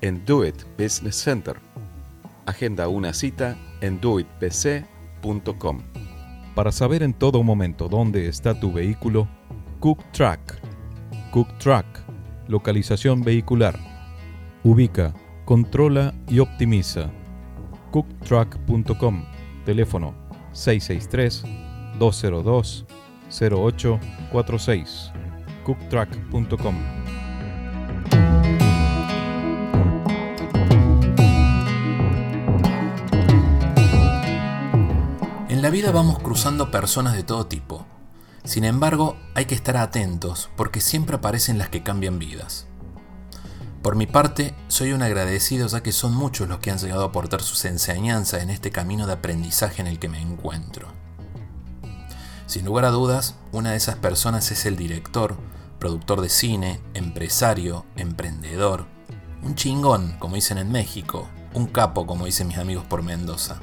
en Do It Business Center. Agenda una cita en doitbc.com. Para saber en todo momento dónde está tu vehículo, Cook Track. Cook Track, localización vehicular. Ubica, controla y optimiza. cooktrack.com, teléfono 663 202 0846. cooktrack.com. En la vida vamos cruzando personas de todo tipo. Sin embargo, hay que estar atentos porque siempre aparecen las que cambian vidas. Por mi parte, soy un agradecido ya que son muchos los que han llegado a aportar sus enseñanzas en este camino de aprendizaje en el que me encuentro. Sin lugar a dudas, una de esas personas es el director, productor de cine, empresario, emprendedor, un chingón, como dicen en México, un capo, como dicen mis amigos por Mendoza.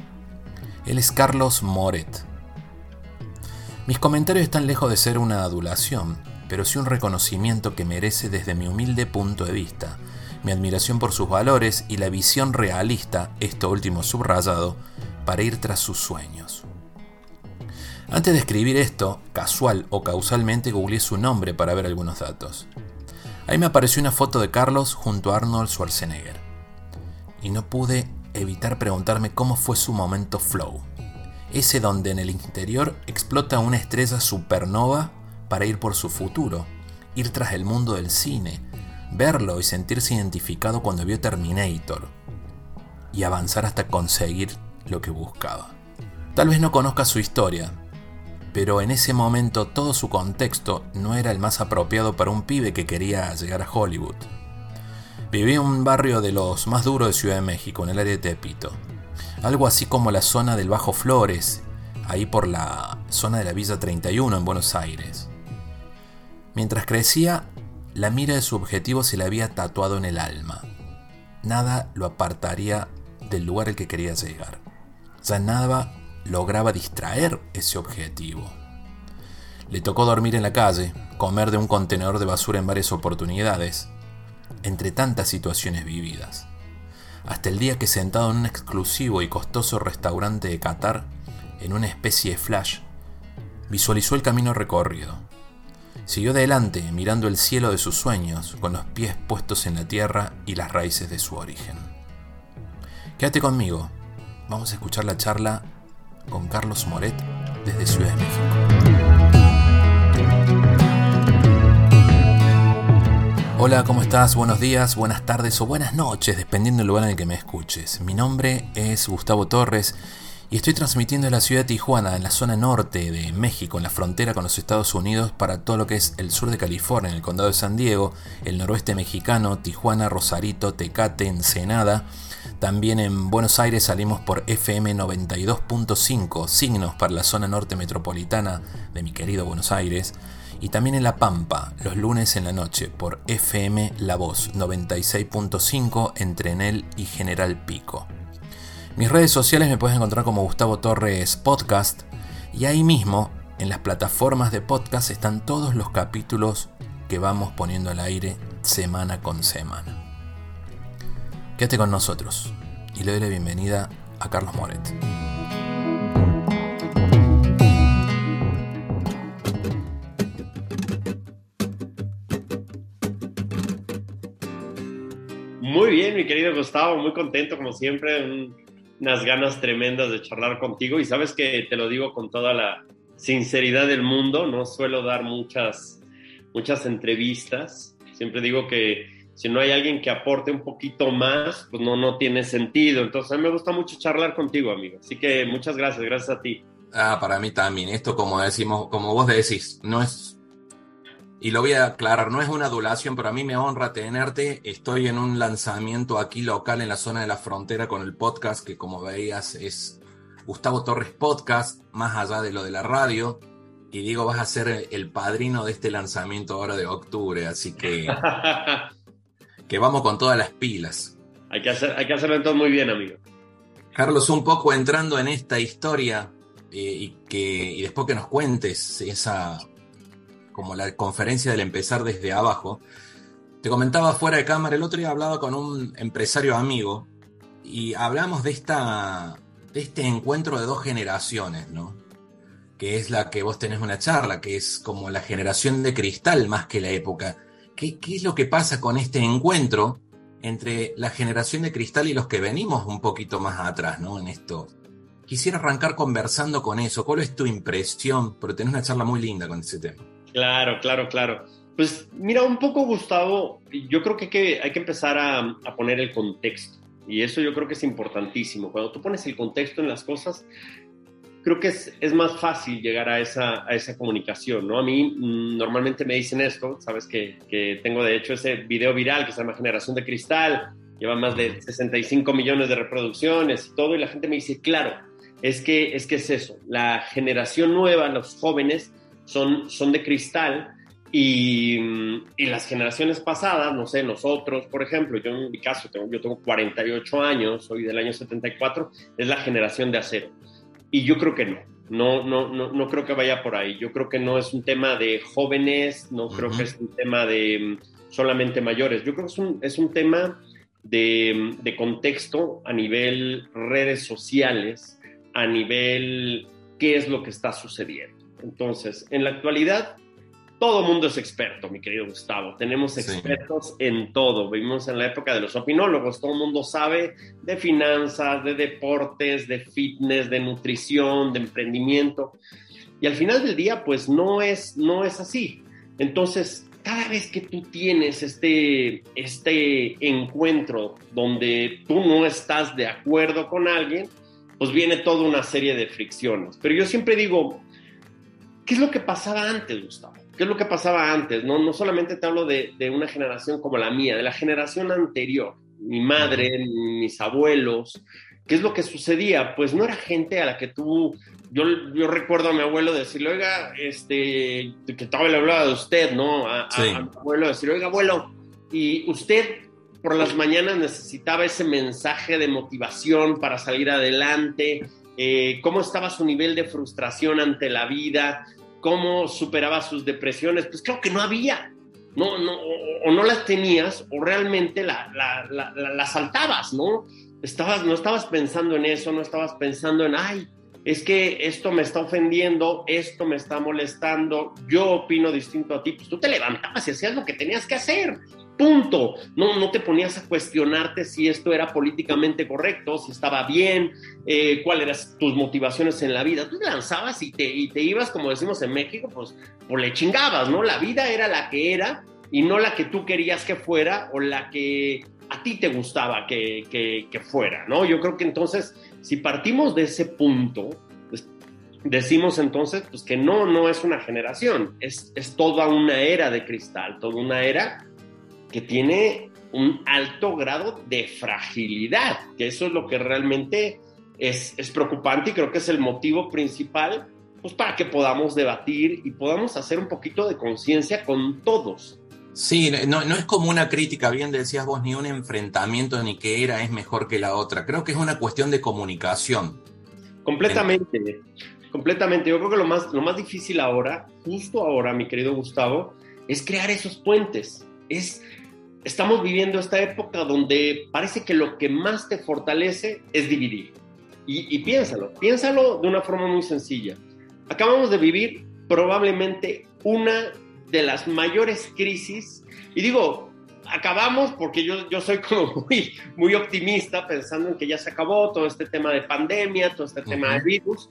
Él es Carlos Moret. Mis comentarios están lejos de ser una adulación, pero sí un reconocimiento que merece desde mi humilde punto de vista, mi admiración por sus valores y la visión realista, esto último subrayado, para ir tras sus sueños. Antes de escribir esto, casual o causalmente googleé su nombre para ver algunos datos. Ahí me apareció una foto de Carlos junto a Arnold Schwarzenegger. Y no pude evitar preguntarme cómo fue su momento flow. Ese donde en el interior explota una estrella supernova para ir por su futuro, ir tras el mundo del cine, verlo y sentirse identificado cuando vio Terminator, y avanzar hasta conseguir lo que buscaba. Tal vez no conozca su historia, pero en ese momento todo su contexto no era el más apropiado para un pibe que quería llegar a Hollywood. Vivía en un barrio de los más duros de Ciudad de México, en el área de Tepito. Algo así como la zona del Bajo Flores, ahí por la zona de la Villa 31 en Buenos Aires. Mientras crecía, la mira de su objetivo se le había tatuado en el alma. Nada lo apartaría del lugar al que quería llegar. Ya nada lograba distraer ese objetivo. Le tocó dormir en la calle, comer de un contenedor de basura en varias oportunidades, entre tantas situaciones vividas. Hasta el día que sentado en un exclusivo y costoso restaurante de Qatar, en una especie de flash, visualizó el camino recorrido. Siguió adelante mirando el cielo de sus sueños, con los pies puestos en la tierra y las raíces de su origen. Quédate conmigo, vamos a escuchar la charla con Carlos Moret desde Ciudad de México. Hola, ¿cómo estás? Buenos días, buenas tardes o buenas noches, dependiendo del lugar en el que me escuches. Mi nombre es Gustavo Torres y estoy transmitiendo en la ciudad de Tijuana, en la zona norte de México, en la frontera con los Estados Unidos, para todo lo que es el sur de California, en el condado de San Diego, el noroeste mexicano, Tijuana, Rosarito, Tecate, Ensenada. También en Buenos Aires salimos por FM 92.5, signos para la zona norte metropolitana de mi querido Buenos Aires y también en La Pampa, los lunes en la noche, por FM La Voz 96.5 entre Enel y General Pico. Mis redes sociales me puedes encontrar como Gustavo Torres Podcast y ahí mismo, en las plataformas de podcast, están todos los capítulos que vamos poniendo al aire semana con semana. Quédate con nosotros y le doy la bienvenida a Carlos Moret. Querido Gustavo, muy contento como siempre. Un unas ganas tremendas de charlar contigo y sabes que te lo digo con toda la sinceridad del mundo, no suelo dar muchas, muchas entrevistas, siempre digo que si no hay alguien que aporte un poquito más, pues no, no tiene sentido. Entonces, a mí me gusta mucho charlar contigo, amigo. Así que muchas gracias, gracias a ti. Ah, para mí también. Esto, como decimos, como vos decís, no es. Y lo voy a aclarar, no es una adulación, pero a mí me honra tenerte. Estoy en un lanzamiento aquí local en la zona de la frontera con el podcast, que como veías es Gustavo Torres Podcast, más allá de lo de la radio. Y digo, vas a ser el padrino de este lanzamiento ahora de octubre, así que que vamos con todas las pilas. Hay que, hacer, hay que hacerlo entonces muy bien, amigo. Carlos, un poco entrando en esta historia eh, y, que, y después que nos cuentes esa, como la conferencia del empezar desde abajo, te comentaba fuera de cámara, el otro día hablaba con un empresario amigo y hablamos de, esta, de este encuentro de dos generaciones, ¿no? Que es la que vos tenés una charla, que es como la generación de cristal más que la época. ¿Qué, es lo que pasa con este encuentro entre la generación de cristal y los que venimos un poquito más atrás, ¿no? En esto. Quisiera arrancar conversando con eso. ¿Cuál es tu impresión? Porque tenés una charla muy linda con ese tema. Claro, claro, claro. Pues mira, un poco, Gustavo, yo creo que hay que, empezar a, poner el contexto. Y eso yo creo que es importantísimo. Cuando tú pones el contexto en las cosas, creo que es, más fácil llegar a esa, comunicación, ¿no? A mí mm, normalmente me dicen esto, sabes que, que, tengo de hecho ese video viral que se llama Generación de Cristal, lleva más de 65 millones de reproducciones y todo, y la gente me dice, claro, es que es, que es eso, la generación nueva, los jóvenes, son, son de cristal y, y, las generaciones pasadas, no sé, nosotros, por ejemplo, yo en mi caso, tengo, yo tengo 48 años, soy del año 74, es la generación de acero. Y yo creo que no. No, no, no, no creo que vaya por ahí. Yo creo que no es un tema de jóvenes, no creo que es un tema de mm, solamente mayores. Yo creo que es un, es un tema de, mm, de contexto a nivel redes sociales, a nivel qué es lo que está sucediendo. Entonces, en la actualidad, todo mundo es experto, mi querido Gustavo. Tenemos expertos en todo. Vivimos en la época de los opinólogos. Todo el mundo sabe de finanzas, de deportes, de fitness, de nutrición, de emprendimiento. Y al final del día, pues no es, no es así. Entonces, cada vez que tú tienes este, este encuentro donde tú no estás de acuerdo con alguien, pues viene toda una serie de fricciones. Pero yo siempre digo, ¿qué es lo que pasaba antes, Gustavo? ¿Qué es lo que pasaba antes? No, no solamente te hablo de, de una generación como la mía, de la generación anterior, mi madre, mis abuelos. ¿Qué es lo que sucedía? Pues no era gente a la que tú, yo, yo recuerdo a mi abuelo decirle, oiga, este, que estaba le hablaba de usted, ¿no? A, sí. a, a mi abuelo decirle, oiga, abuelo, y usted por las mañanas necesitaba ese mensaje de motivación para salir adelante, eh, cómo estaba su nivel de frustración ante la vida, cómo superaba sus depresiones, pues creo que no había. No, no, o, no las tenías o realmente la, la, la, la, saltabas, ¿no? Estabas, no estabas pensando en eso, no estabas pensando en, ay, es que esto me está ofendiendo, esto me está molestando, yo opino distinto a ti, pues tú te levantabas y hacías lo que tenías que hacer. Punto. No, no te ponías a cuestionarte si esto era políticamente correcto, si estaba bien, eh, cuáles eran tus motivaciones en la vida. Tú lanzabas y te, y te ibas, como decimos en México, pues, pues le chingabas, ¿no? La vida era la que era y no la que tú querías que fuera o la que a ti te gustaba que, que, que fuera, ¿no? Yo creo que entonces, si partimos de ese punto, decimos entonces pues, que no, no es una generación, es, es toda una era de cristal, toda una era que tiene un alto grado de fragilidad, que eso es lo que realmente es, es preocupante y creo que es el motivo principal pues, para que podamos debatir y podamos hacer un poquito de conciencia con todos. Sí, no, no, es como una crítica, bien decías vos, ni un enfrentamiento, ni que era es mejor que la otra. Creo que es una cuestión de comunicación. Completamente, en... completamente. Yo creo que lo más, lo más difícil ahora, justo ahora, mi querido Gustavo, es crear esos puentes. Es, estamos viviendo esta época donde parece que lo que más te fortalece es dividir. Y, y piénsalo, piénsalo de una forma muy sencilla. Acabamos de vivir probablemente una de las mayores crisis, y digo, acabamos porque yo, yo soy como muy, muy optimista pensando en que ya se acabó todo este tema de pandemia, todo este tema de virus.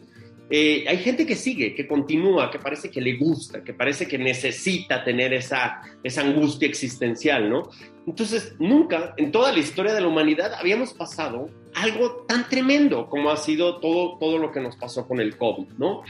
Eh, hay gente que sigue, que continúa, que parece que le gusta, que parece que necesita tener esa, angustia existencial, ¿no? Entonces, nunca en toda la historia de la humanidad habíamos pasado algo tan tremendo como ha sido todo, todo lo que nos pasó con el COVID, ¿no?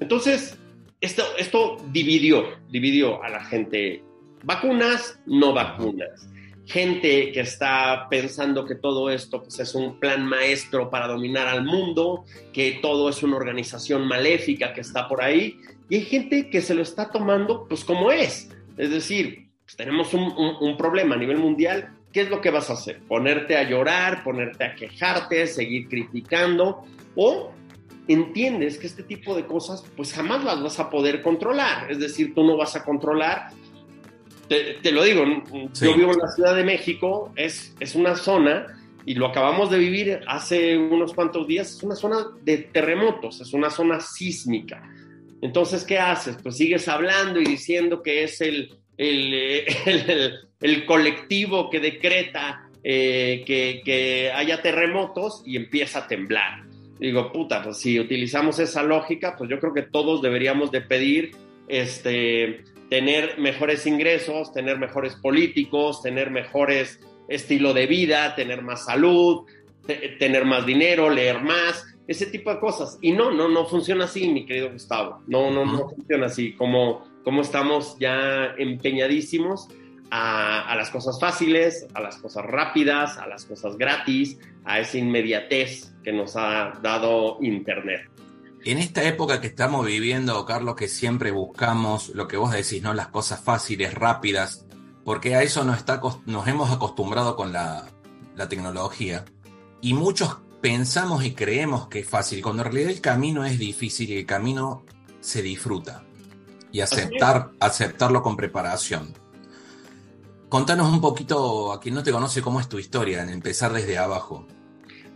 Entonces, esto, esto dividió, dividió a la gente. Vacunas, no vacunas gente que está pensando que todo esto pues, es un plan maestro para dominar al mundo, que todo es una organización maléfica que está por ahí, y hay gente que se lo está tomando pues como es. Es decir, pues, tenemos un, un problema a nivel mundial, ¿qué es lo que vas a hacer? ¿Ponerte a llorar, ponerte a quejarte, seguir criticando? ¿O entiendes que este tipo de cosas pues jamás las vas a poder controlar? Es decir, tú no vas a controlar te, lo digo, yo vivo en la Ciudad de México, es, es una zona, y lo acabamos de vivir hace unos cuantos días, es una zona de terremotos, es una zona sísmica. Entonces, ¿qué haces? Pues sigues hablando y diciendo que es el, el, el, colectivo que decreta eh, que, que, haya terremotos y empieza a temblar. Digo, puta, pues si utilizamos esa lógica, pues yo creo que todos deberíamos de pedir este, tener mejores ingresos, tener mejores políticos, tener mejores estilo de vida, tener más salud, tener más dinero, leer más, ese tipo de cosas. Y no, no, no funciona así, mi querido Gustavo. No, no, no funciona así. Como, como estamos ya empeñadísimos a, a, las cosas fáciles, a las cosas rápidas, a las cosas gratis, a esa inmediatez que nos ha dado Internet. En esta época que estamos viviendo, Carlos, que siempre buscamos lo que vos decís, ¿no? Las cosas fáciles, rápidas, porque a eso nos, está, nos hemos acostumbrado con la, tecnología. Y muchos pensamos y creemos que es fácil, cuando en realidad el camino es difícil y el camino se disfruta. Y aceptar, aceptarlo con preparación. Contanos un poquito, a quien no te conoce, cómo es tu historia, en empezar desde abajo.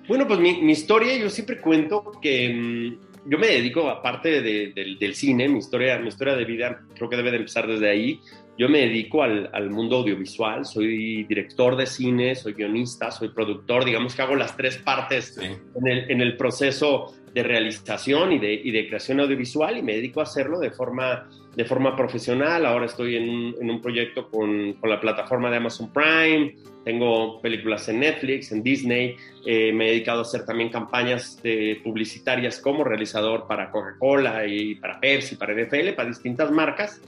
Bueno, pues mi, mi historia, yo siempre cuento que mm, yo me dedico, aparte del cine, mi historia, mi historia de vida creo que debe de empezar desde ahí. Yo me dedico al, al, mundo audiovisual, soy director de cine, soy guionista, soy productor, digamos que hago las tres partes en, el, en, el, proceso de realización y de, y de, creación audiovisual y me dedico a hacerlo de forma, de forma profesional. Ahora estoy en, en un proyecto con, con la plataforma de Amazon Prime, tengo películas en Netflix, en Disney, eh, me he dedicado a hacer también campañas de publicitarias como realizador para Coca-Cola y para Pepsi, para NFL, para distintas marcas.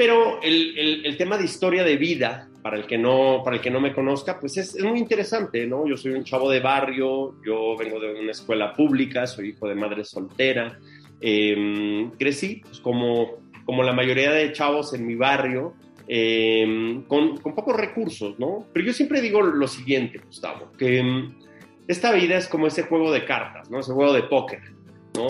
Pero el, el, tema de historia de vida, para el que no, para el que no me conozca, pues es, es, muy interesante, ¿no? Yo soy un chavo de barrio, yo vengo de una escuela pública, soy hijo de madre soltera, em, crecí pues, como, como la mayoría de chavos en mi barrio, Em, con, pocos recursos, ¿no? Pero yo siempre digo lo siguiente, Gustavo, que em, esta vida es como ese juego de cartas, ¿no? Ese juego de póker, ¿no?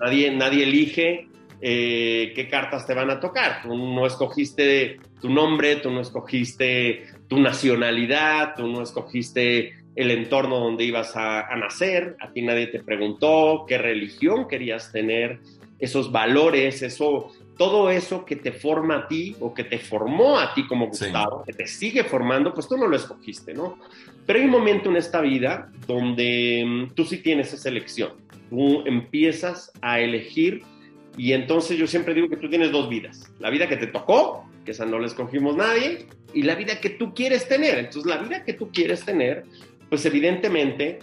Nadie, nadie elige eh, qué cartas te van a tocar. Tú no escogiste tu nombre, tú no escogiste tu nacionalidad, tú no escogiste el entorno donde ibas a, a nacer, a ti nadie te preguntó qué religión querías tener, esos valores, eso, todo eso que te forma a ti o que te formó a ti como Gustavo, que te sigue formando, pues tú no lo escogiste, ¿no? Pero hay un momento en esta vida donde mm, tú sí tienes esa elección. Tú empiezas a elegir y entonces yo siempre digo que tú tienes dos vidas. La vida que te tocó, que esa no la escogimos nadie, y la vida que tú quieres tener. Entonces la vida que tú quieres tener, pues evidentemente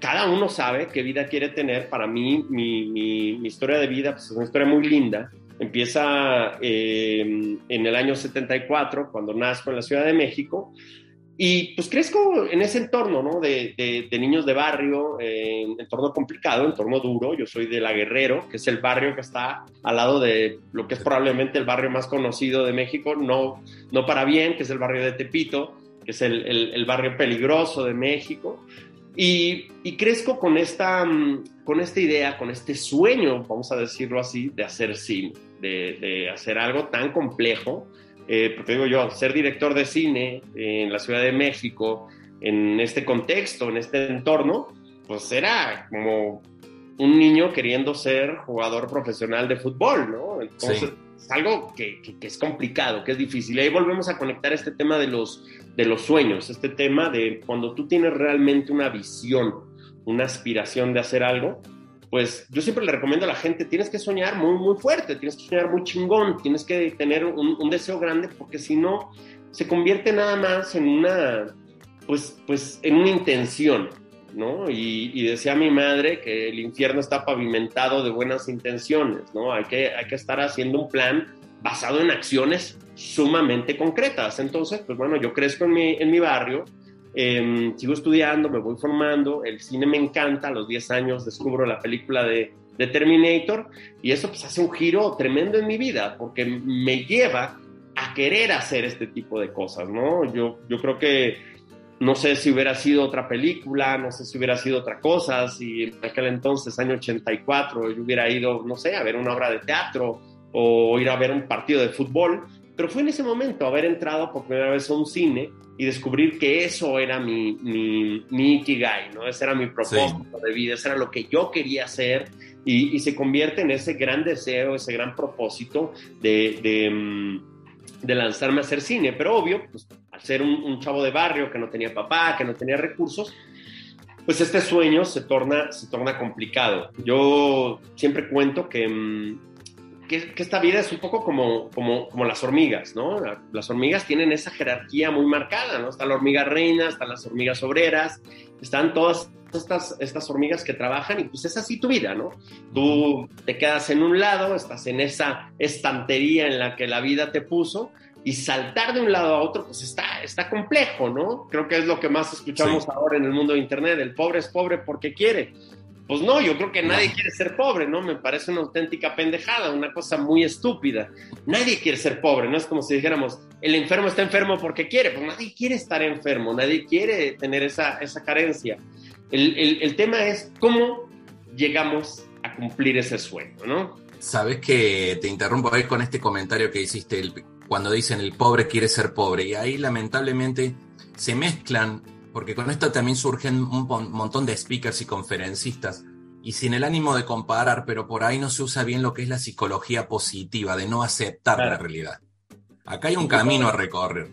cada uno sabe qué vida quiere tener. Para mí, mi, mi, historia de vida pues, es una historia muy linda Empieza eh, en el año 74, cuando nazco en la Ciudad de México, y pues crezco en ese entorno, ¿no? De, de, niños de barrio, en entorno complicado, entorno duro. Yo soy de La Guerrero, que es el barrio que está al lado de lo que es probablemente el barrio más conocido de México, no, no para bien, que es el barrio de Tepito, que es el, el, el barrio peligroso de México. Y, y, crezco con esta, con esta idea, con este sueño, vamos a decirlo así, de hacer cine de, hacer algo tan complejo. Eh, porque digo yo, ser director de cine en la Ciudad de México, en este contexto, en este entorno, pues era como un niño queriendo ser jugador profesional de fútbol, ¿no? Entonces, es algo que, que, es complicado, que es difícil. Y ahí volvemos a conectar este tema de los, de los sueños, este tema de cuando tú tienes realmente una visión, una aspiración de hacer algo, pues yo siempre le recomiendo a la gente, tienes que soñar muy, muy fuerte, tienes que soñar muy chingón, tienes que tener un, deseo grande, porque si no, se convierte nada más en una, pues, pues, en una intención, ¿no? Y, decía mi madre que el infierno está pavimentado de buenas intenciones, ¿no? Hay que, hay que estar haciendo un plan basado en acciones sumamente concretas. Entonces, pues bueno, yo crezco en mi, en mi barrio, em, sigo estudiando, me voy formando, el cine me encanta, a los 10 años descubro la película de, de Terminator y eso pues hace un giro tremendo en mi vida porque me lleva a querer hacer este tipo de cosas, ¿no? Yo, yo creo que no sé si hubiera sido otra película, no sé si hubiera sido otra cosa, si en aquel entonces, año 84, yo hubiera ido, no sé, a ver una obra de teatro o ir a ver un partido de fútbol, pero fue en ese momento haber entrado por primera vez a un cine y descubrir que eso era mi, mi, mi ikigai, ¿no? Ese era mi propósito de vida, eso era lo que yo quería hacer y, y, se convierte en ese gran deseo, ese gran propósito de, de, mm, de lanzarme a hacer cine, pero obvio, pues ser un, chavo de barrio que no tenía papá, que no tenía recursos, pues este sueño se torna, se torna complicado. Yo siempre cuento que, que, esta vida es un poco como, como, como, las hormigas, ¿no? Las hormigas tienen esa jerarquía muy marcada, ¿no? Está la hormiga reina, están las hormigas obreras, están todas estas, estas hormigas que trabajan y pues es así tu vida, ¿no? Tú te quedas en un lado, estás en esa estantería en la que la vida te puso y saltar de un lado a otro, pues está, está complejo, ¿no? Creo que es lo que más escuchamos ahora en el mundo de Internet, el pobre es pobre porque quiere. Pues no, yo creo que nadie quiere ser pobre, ¿no? Me parece una auténtica pendejada, una cosa muy estúpida. Nadie quiere ser pobre, ¿no? Es como si dijéramos, el enfermo está enfermo porque quiere, pues nadie quiere estar enfermo, nadie quiere tener esa, esa carencia. El, el, el tema es cómo llegamos a cumplir ese sueño, ¿no? Sabes que te interrumpo ahí con este comentario que hiciste, el, cuando dicen el pobre quiere ser pobre. Y ahí lamentablemente se mezclan, porque con esto también surgen un montón de speakers y conferencistas. Y sin el ánimo de comparar, pero por ahí no se usa bien lo que es la psicología positiva, de no aceptar la realidad. Acá hay un camino a recorrer.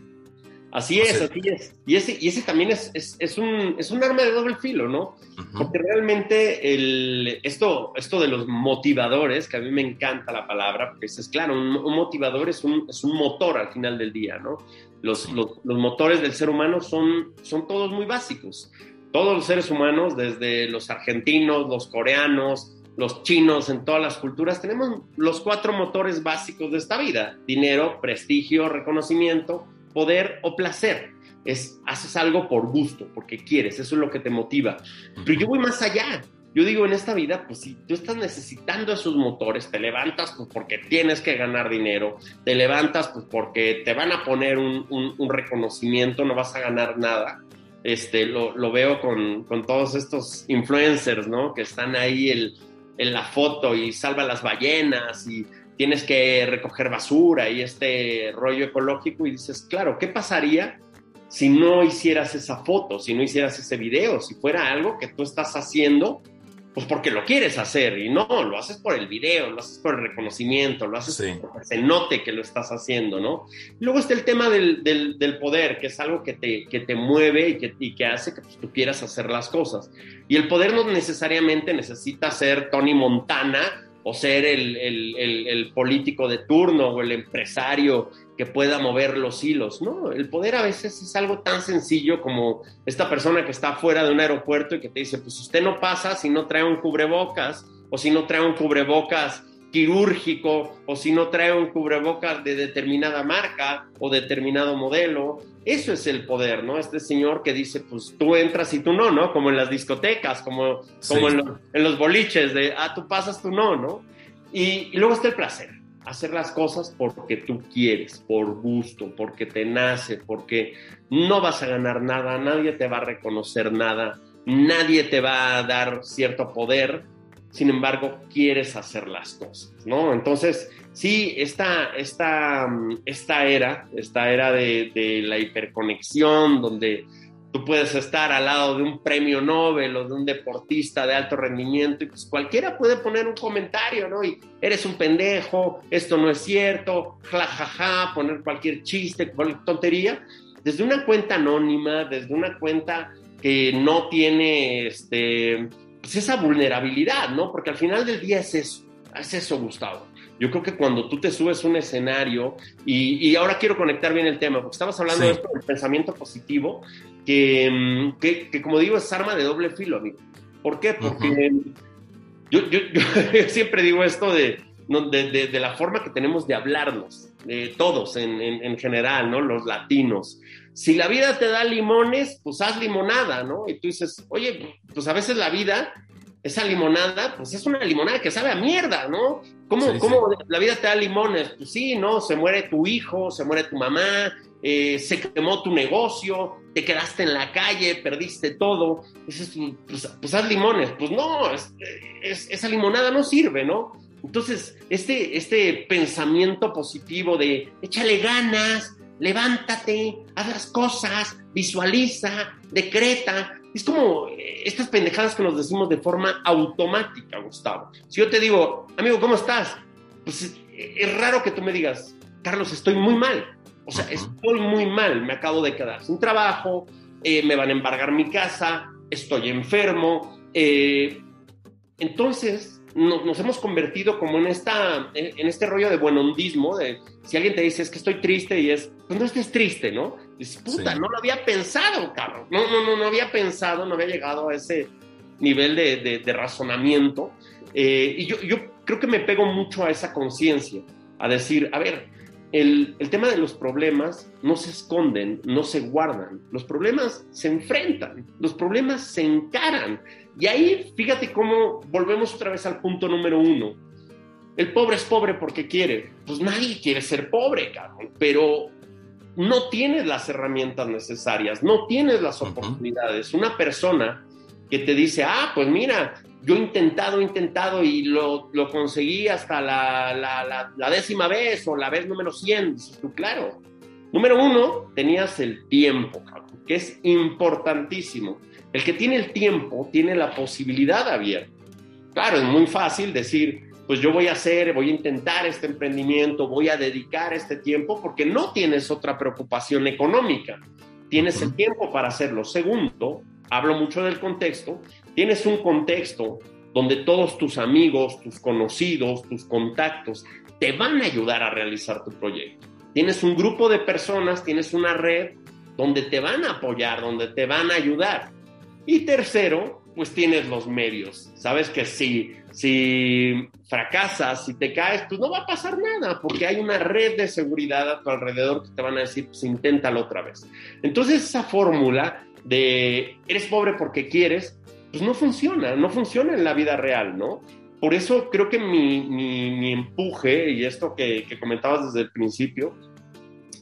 Así es, así es. Y ese, y ese también es, es, un, es un arma de doble filo, ¿no? Porque realmente el, esto, esto de los motivadores, que a mí me encanta la palabra, porque es, claro, un, motivador es un, es un motor al final del día, ¿no? Los, los, los, motores del ser humano son, son todos muy básicos. Todos los seres humanos, desde los argentinos, los coreanos, los chinos, en todas las culturas, tenemos los cuatro motores básicos de esta vida. Dinero, prestigio, reconocimiento poder o placer. Es, haces algo por gusto, porque quieres, eso es lo que te motiva. Pero yo voy más allá. Yo digo, en esta vida, pues si tú estás necesitando esos motores, te levantas pues porque tienes que ganar dinero, te levantas pues porque te van a poner un, un, reconocimiento, no vas a ganar nada. Este, lo, lo veo con, con, todos estos influencers, ¿no? Que están ahí el, en la foto y salva las ballenas y tienes que recoger basura y este rollo ecológico y dices, claro, ¿qué pasaría si no hicieras esa foto, si no hicieras ese video, si fuera algo que tú estás haciendo, pues porque lo quieres hacer y no, lo haces por el video, lo haces por el reconocimiento, lo haces porque se note que lo estás haciendo, ¿no? luego está el tema del, del, poder, que es algo que te, que te mueve y que, y que hace que pues, tú quieras hacer las cosas. Y el poder no necesariamente necesita ser Tony Montana o ser el, el, el, político de turno o el empresario que pueda mover los hilos. No, el poder a veces es algo tan sencillo como esta persona que está fuera de un aeropuerto y que te dice, pues usted no pasa si no trae un cubrebocas o si no trae un cubrebocas quirúrgico o si no trae un cubrebocas de determinada marca o determinado modelo. Eso es el poder, ¿no? Este señor que dice, pues tú entras y tú no, ¿no? Como en las discotecas, como, como en, los, boliches, de, ah, tú pasas, tú no, ¿no? Y, y, luego está el placer, hacer las cosas porque tú quieres, por gusto, porque te nace, porque no vas a ganar nada, nadie te va a reconocer nada, nadie te va a dar cierto poder, sin embargo, quieres hacer las cosas, ¿no? Entonces, sí, esta, esta, esta era, esta era de, la hiperconexión, donde tú puedes estar al lado de un premio Nobel o de un deportista de alto rendimiento y pues cualquiera puede poner un comentario, ¿no? Y eres un pendejo, esto no es cierto, jajaja, poner cualquier chiste, cualquier tontería, desde una cuenta anónima, desde una cuenta que no tiene este, pues esa vulnerabilidad, ¿no? Porque al final del día es eso, es eso, Gustavo. Yo creo que cuando tú te subes a un escenario, y, ahora quiero conectar bien el tema, porque estabas hablando de esto del pensamiento positivo, mm, que, que, como digo es arma de doble filo, amigo. ¿Por qué? Porque yo, yo, siempre digo esto de, de, de, la forma que tenemos de hablarnos, de todos en, en, en, general, ¿no? Los latinos. Si la vida te da limones, pues haz limonada, ¿no? Y tú dices, oye, pues a veces la vida esa limonada, pues es una limonada que sabe a mierda, ¿no? ¿Cómo, la vida te da limones? Pues sí, ¿no? Se muere tu hijo, se muere tu mamá, eh, se quemó tu negocio, te quedaste en la calle, perdiste todo. pues, pues, haz limones. Pues no, esa limonada no sirve, ¿no? Entonces, este, este pensamiento positivo de échale ganas, levántate, haz las cosas, visualiza, decreta, es como eh, estas pendejadas que nos decimos de forma automática, Gustavo. Si yo te digo, amigo, ¿cómo estás? Pues es, raro que tú me digas, Carlos, estoy muy mal. O sea, estoy muy mal, me acabo de quedar sin trabajo, eh, me van a embargar mi casa, estoy enfermo. Eh, entonces, nos hemos convertido como en, esta, en, este rollo de buenondismo, de si alguien te dice es que estoy triste y es, pues no estés triste, ¿no? Dices, puta, no lo había pensado, cabrón. No, no, no, no había pensado, no había llegado a ese nivel de, de, razonamiento. Eh, y yo, yo creo que me pego mucho a esa conciencia, a decir, a ver, el, el, tema de los problemas no se esconden, no se guardan. Los problemas se enfrentan, los problemas se encaran. Y ahí, fíjate cómo volvemos otra vez al punto número uno. El pobre es pobre porque quiere. Pues nadie quiere ser pobre, cabrón. Pero no tienes las herramientas necesarias, no tienes las oportunidades. Una persona que te dice, ah, pues mira, yo he intentado, he intentado y lo, lo conseguí hasta la, la, la, décima vez o la vez número 100. Dices tú, claro. Número uno, tenías el tiempo, que es importantísimo. El que tiene el tiempo tiene la posibilidad abierta. Claro, es muy fácil decir, pues yo voy a hacer, voy a intentar este emprendimiento, voy a dedicar este tiempo porque no tienes otra preocupación económica. Tienes el tiempo para hacerlo. Segundo, hablo mucho del contexto, tienes un contexto donde todos tus amigos, tus conocidos, tus contactos te van a ayudar a realizar tu proyecto. Tienes un grupo de personas, tienes una red donde te van a apoyar, donde te van a ayudar. Y tercero, pues tienes los medios. Sabes que si, si fracasas, si te caes, pues no va a pasar nada, porque hay una red de seguridad a tu alrededor que te van a decir, pues inténtalo otra vez. Entonces esa fórmula de eres pobre porque quieres, pues no funciona, no funciona en la vida real, ¿no? Por eso creo que mi, mi, empuje, y esto que, que comentabas desde el principio,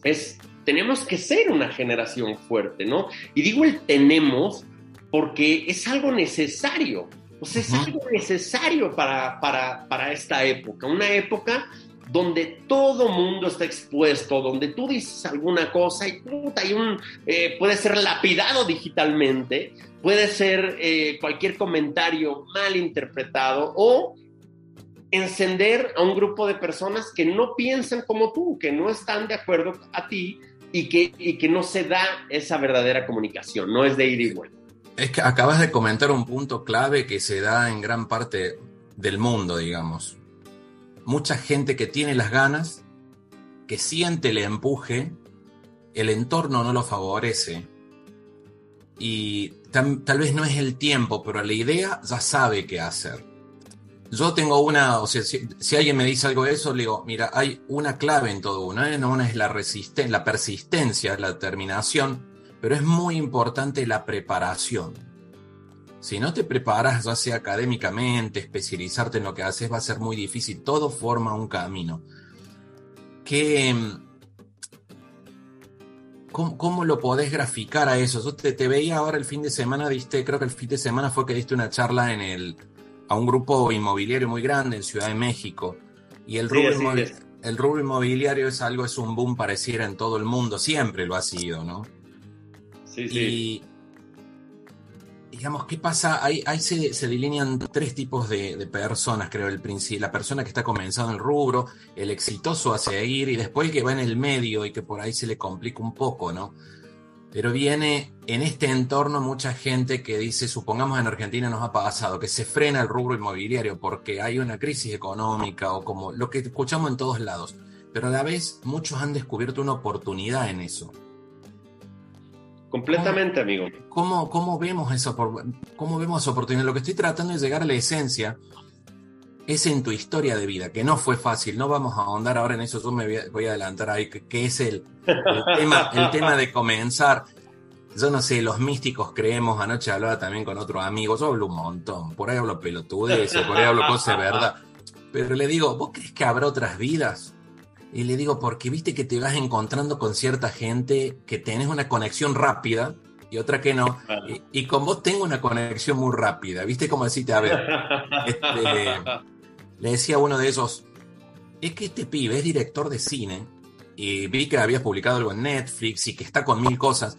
es tenemos que ser una generación fuerte, ¿no? Y digo el tenemos porque es algo necesario, o sea, es algo necesario para, para, para esta época, una época donde todo mundo está expuesto, donde tú dices alguna cosa y hay un, eh, puede ser lapidado digitalmente, puede ser eh, cualquier comentario mal interpretado o encender a un grupo de personas que no piensan como tú, que no están de acuerdo a ti y que, y que no se da esa verdadera comunicación, no es de ir y vuelta. Es que acabas de comentar un punto clave que se da en gran parte del mundo, digamos mucha gente que tiene las ganas, que siente el empuje, el entorno no lo favorece. Y tal, vez no es el tiempo, pero la idea ya sabe qué hacer. Yo tengo una, o sea, si, alguien me dice algo de eso, le digo, mira, hay una clave en todo uno. ¿eh? Una es la, resisten la persistencia, la determinación, pero es muy importante la preparación si no te preparas, ya sea académicamente, especializarte en lo que haces, va a ser muy difícil. Todo forma un camino. ¿Qué, ¿Cómo, lo podés graficar a eso? Yo te, veía ahora el fin de semana, diste, creo que el fin de semana fue que diste una charla en el, a un grupo inmobiliario muy grande en Ciudad de México. Y el rubro, el rubro inmobiliario es algo, es un boom pareciera en todo el mundo, siempre lo ha sido, ¿no? Sí. digamos, ¿qué pasa? Ahí, se, se, delinean tres tipos de, personas, creo, el la persona que está comenzando en el rubro, el exitoso a seguir y después que va en el medio y que por ahí se le complica un poco, ¿no? Pero viene en este entorno mucha gente que dice, supongamos en Argentina nos ha pasado, que se frena el rubro inmobiliario porque hay una crisis económica o como lo que escuchamos en todos lados. Pero a la vez muchos han descubierto una oportunidad en eso. Completamente, amigo. ¿Cómo, cómo vemos eso? ¿Cómo vemos esa oportunidad? Lo que estoy tratando es llegar a la esencia es en tu historia de vida, que no fue fácil, no vamos a ahondar ahora en eso, yo me voy a adelantar ahí, que, es el, tema, el tema de comenzar. Yo no sé, los místicos creemos, anoche hablaba también con otro amigo, yo hablo un montón, por ahí hablo pelotudes, por ahí hablo cosas de verdad, pero le digo, ¿vos crees que habrá otras vidas? Y le digo, porque viste que te vas encontrando con cierta gente que tenés una conexión rápida y otra que no. Y, con vos tengo una conexión muy rápida. ¿Viste cómo deciste? A ver, este, le decía a uno de esos, es que este pibe es director de cine y vi que habías publicado algo en Netflix y que está con mil cosas.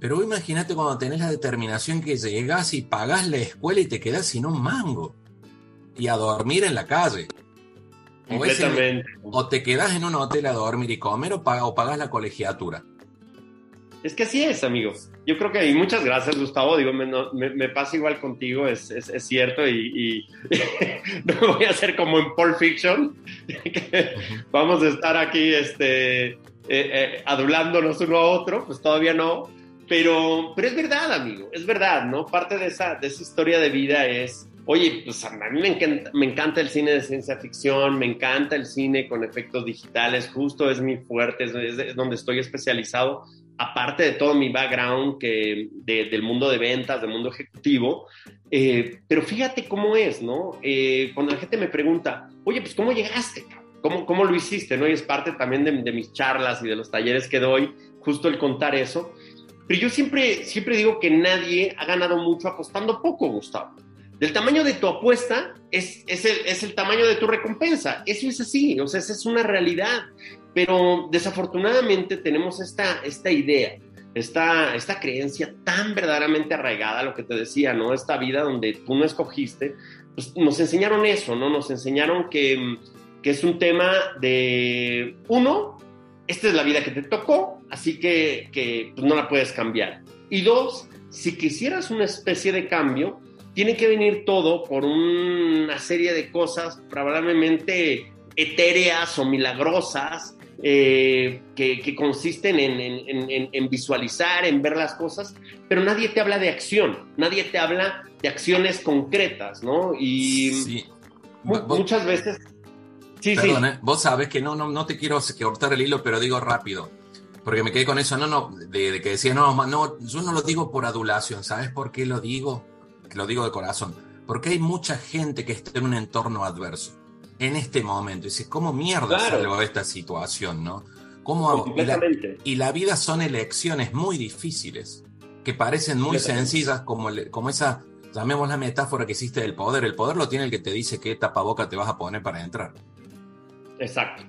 Pero imagínate cuando tenés la determinación que llegás y pagás la escuela y te quedás sin un mango. Y a dormir en la calle. O, te quedás en un hotel a dormir y comer o, o pagás la colegiatura. Es que así es, amigos. Yo creo que, y muchas gracias, Gustavo. Digo, me, me, pasa igual contigo, es, es, es cierto, y, no voy a hacer como en Pulp Fiction, vamos a estar aquí este, eh, eh, adulándonos uno a otro, pues todavía no. Pero, pero es verdad, amigo, es verdad, ¿no? Parte de esa, de esa historia de vida es, oye, pues a mí me encanta, me encanta el cine de ciencia ficción, me encanta el cine con efectos digitales, justo es mi fuerte, es, es donde estoy especializado aparte de todo mi background que, del mundo de ventas, del mundo ejecutivo, eh, pero fíjate cómo es, ¿no? Eh, cuando la gente me pregunta, oye, pues ¿cómo llegaste? ¿Cómo, cómo lo hiciste? ¿no? Y es parte también de, mis charlas y de los talleres que doy, justo el contar eso. Pero yo siempre, siempre digo que nadie ha ganado mucho apostando poco, Gustavo. Del tamaño de tu apuesta es, es, el, es el tamaño de tu recompensa. Eso es así, o sea, esa es una realidad. Pero desafortunadamente tenemos esta, esta idea, esta, esta creencia tan verdaderamente arraigada, lo que te decía, ¿no? Esta vida donde tú no escogiste, pues nos enseñaron eso, ¿no? Nos enseñaron que, que es un tema de, uno, esta es la vida que te tocó, así que, que pues, no la puedes cambiar. Y dos, si quisieras una especie de cambio, tiene que venir todo por una serie de cosas probablemente etéreas o milagrosas eh, que, consisten en, visualizar, en ver las cosas, pero nadie te habla de acción, nadie te habla de acciones concretas, ¿no? Y muchas veces... Sí, sí. ¿eh? vos sabes que no, no, no te quiero cortar el hilo, pero digo rápido, porque me quedé con eso, no, no, de, que decía, no, no, yo no lo digo por adulación, ¿sabes por qué lo digo? Lo digo de corazón, porque hay mucha gente que está en un entorno adverso en este momento. Y dices, ¿cómo mierda salgo de esta situación, no? ¿Cómo Y, la, vida son elecciones muy difíciles, que parecen muy sencillas, como, como esa, llamemos la metáfora que hiciste del poder. El poder lo tiene el que te dice qué tapaboca te vas a poner para entrar. Exacto.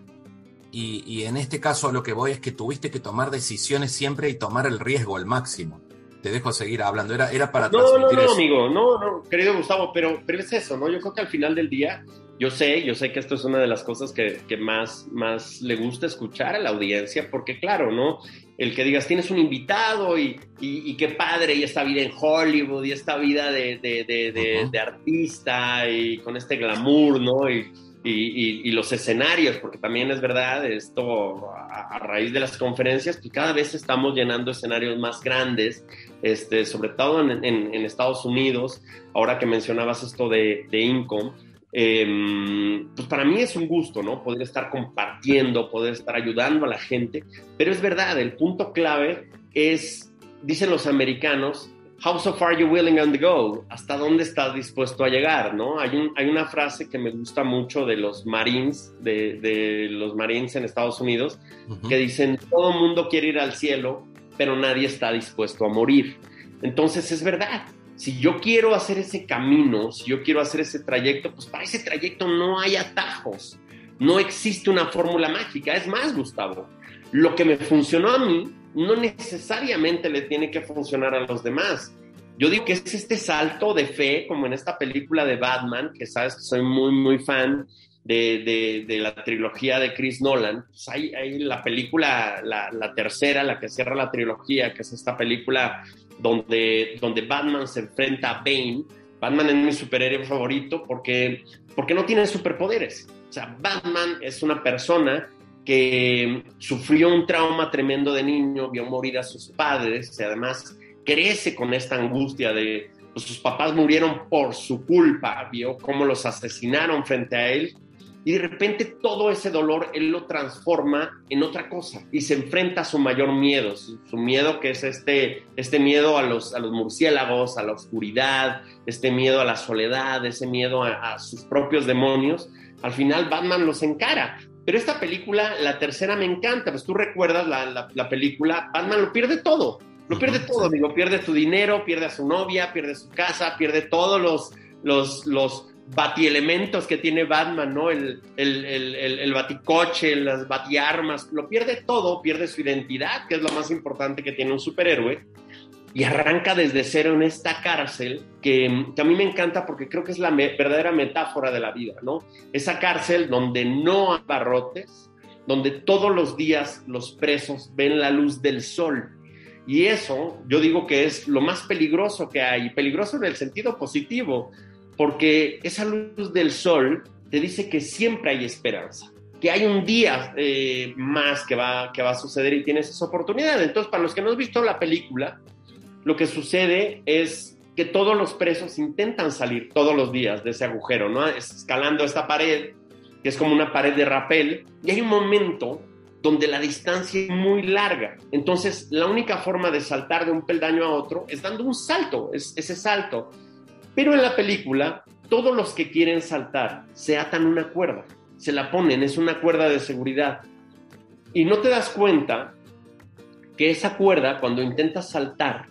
Y, y, en este caso lo que voy es que tuviste que tomar decisiones siempre y tomar el riesgo al máximo. Te dejo seguir hablando, era, era para no, no, no, amigo, no, no, querido Gustavo, pero, pero es eso, ¿no? Yo creo que al final del día yo sé, yo sé que esto es una de las cosas que, que, más, más le gusta escuchar a la audiencia, porque claro, ¿no? El que digas, tienes un invitado y, y, qué padre, y esta vida en Hollywood, y esta vida de, de, de, de artista, y con este glamour, ¿no? Y, y, los escenarios, porque también es verdad, esto a, raíz de las conferencias, que pues cada vez estamos llenando escenarios más grandes, este, sobre todo en, Estados Unidos, ahora que mencionabas esto de, de Income Em, pues para mí es un gusto, ¿no? Poder estar compartiendo, poder estar ayudando a la gente, pero es verdad, el punto clave es, dicen los americanos, how so far you willing to go? ¿Hasta dónde estás dispuesto a llegar, no? Hay, un, hay una frase que me gusta mucho de los Marines, de, de los Marines en Estados Unidos, que dicen, todo el mundo quiere ir al cielo, pero nadie está dispuesto a morir. Entonces es verdad, si yo quiero hacer ese camino, si yo quiero hacer ese trayecto, pues para ese trayecto no hay atajos, no existe una fórmula mágica. Es más, Gustavo, lo que me funcionó a mí no necesariamente le tiene que funcionar a los demás. yo digo que es este salto de fe, como en esta película de Batman, que sabes que soy muy, muy fan de, de, la trilogía de Chris Nolan. Pues hay, hay, la película, la, la, tercera, la que cierra la trilogía, que es esta película donde, donde Batman se enfrenta a Bane. Batman es mi superhéroe favorito porque, porque no tiene superpoderes. O sea, Batman es una persona que sufrió un trauma tremendo de niño, vio morir a sus padres y además crece con esta angustia de pues, sus papás murieron por su culpa, vio cómo los asesinaron frente a él y de repente todo ese dolor él lo transforma en otra cosa y se enfrenta a su mayor miedo, su, miedo que es este, este miedo a los, a los murciélagos, a la oscuridad, este miedo a la soledad, ese miedo a, sus propios demonios. Al final Batman los encara. Pero esta película, la tercera me encanta, pues tú recuerdas la, la película, Batman lo pierde todo, lo pierde todo, digo, pierde su dinero, pierde a su novia, pierde su casa, pierde todos los, los, los batielementos que tiene Batman, ¿no? El, el, el, el, baticoche, las batiarmas, lo pierde todo, pierde su identidad, que es lo más importante que tiene un superhéroe, y arranca desde cero en esta cárcel que, que a mí me encanta porque creo que es la verdadera metáfora de la vida, ¿no? Esa cárcel donde no hay barrotes, donde todos los días los presos ven la luz del sol, y eso yo digo que es lo más peligroso que hay, peligroso en el sentido positivo, porque esa luz del sol te dice que siempre hay esperanza, que hay un día eh, más que va, que va a suceder y tienes esa oportunidad. Entonces, para los que no han visto la película, lo que sucede es que todos los presos intentan salir todos los días de ese agujero, ¿no? Escalando esta pared, que es como una pared de rapel, y hay un momento donde la distancia es muy larga. Entonces, la única forma de saltar de un peldaño a otro es dando un salto, es ese salto. Pero en la película, todos los que quieren saltar se atan una cuerda, se la ponen, es una cuerda de seguridad. Y no te das cuenta que esa cuerda, cuando intentas saltar,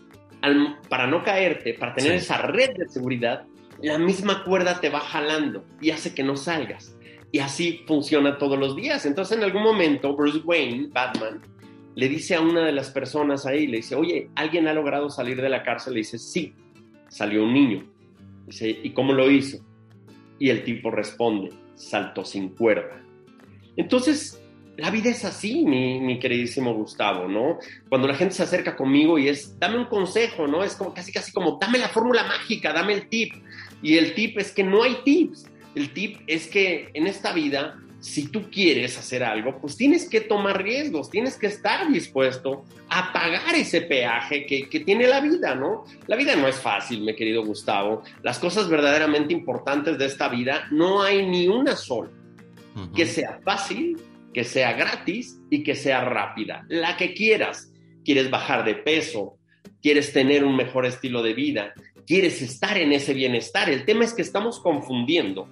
para no caerte, para tener esa red de seguridad, la misma cuerda te va jalando y hace que no salgas. Y así funciona todos los días. Entonces en algún momento Bruce Wayne, Batman, le dice a una de las personas ahí, le dice, oye, ¿alguien ha logrado salir de la cárcel? Le dice, sí, salió un niño. ¿Y cómo lo hizo? Y el tipo responde, saltó sin cuerda. Entonces, la vida es así, mi, mi, queridísimo Gustavo, ¿no? Cuando la gente se acerca conmigo y es, dame un consejo, ¿no? Es como casi, casi como, dame la fórmula mágica, dame el tip. Y el tip es que no hay tips. El tip es que en esta vida, si tú quieres hacer algo, pues tienes que tomar riesgos, tienes que estar dispuesto a pagar ese peaje que, tiene la vida, ¿no? La vida no es fácil, mi querido Gustavo. Las cosas verdaderamente importantes de esta vida, no hay ni una sola que sea fácil, que sea gratis y que sea rápida. La que quieras. Quieres bajar de peso, quieres tener un mejor estilo de vida, quieres estar en ese bienestar. El tema es que estamos confundiendo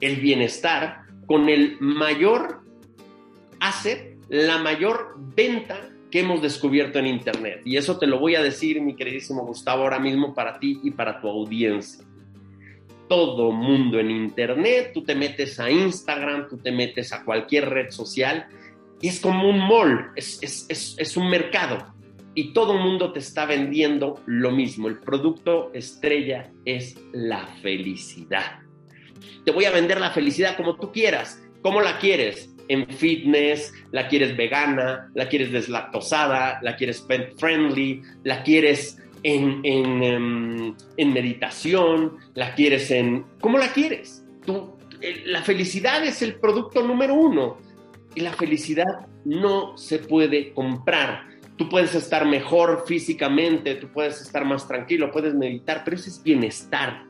el bienestar con el mayor asset, la mayor venta que hemos descubierto en Internet. Y eso te lo voy a decir, mi queridísimo Gustavo, ahora mismo para ti y para tu audiencia. Todo mundo en Internet, tú te metes a Instagram, tú te metes a cualquier red social y es como un mall, es, es, es un mercado. Y todo mundo te está vendiendo lo mismo. El producto estrella es la felicidad te voy a vender la felicidad como tú quieras. ¿Cómo la quieres? En fitness, la quieres vegana, la quieres deslactosada, la quieres pet friendly, la quieres en, em, en, meditación, la quieres en... ¿Cómo la quieres? Tú, la felicidad es el producto número uno y la felicidad no se puede comprar. Tú puedes estar mejor físicamente, tú puedes estar más tranquilo, puedes meditar, pero ese es bienestar.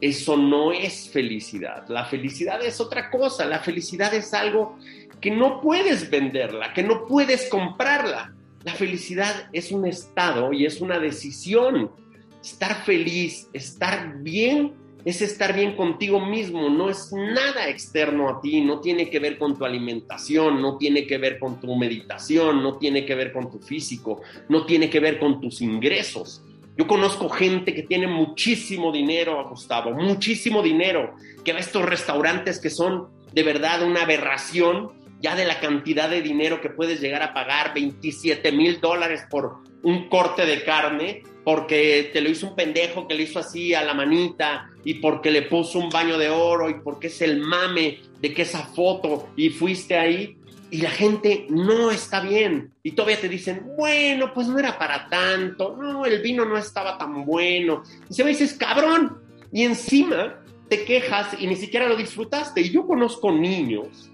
Eso no es felicidad. La felicidad es otra cosa. La felicidad es algo que no puedes venderla, que no puedes comprarla. La felicidad es un estado y es una decisión. Estar feliz, estar bien, es estar bien contigo mismo, no es nada externo a ti, no tiene que ver con tu alimentación, no tiene que ver con tu meditación, no tiene que ver con tu físico, no tiene que ver con tus ingresos. Yo conozco gente que tiene muchísimo dinero, Gustavo, muchísimo dinero, que va a estos restaurantes que son de verdad una aberración ya de la cantidad de dinero que puedes llegar a pagar, 27 mil dólares por un corte de carne, porque te lo hizo un pendejo que le hizo así a la manita y porque le puso un baño de oro y porque es el mame de que esa foto y fuiste ahí y la gente no está bien y todavía te dicen, bueno, pues no era para tanto, no, el vino no estaba tan bueno. Y se me dices, cabrón, y encima te quejas y ni siquiera lo disfrutaste. Y yo conozco niños,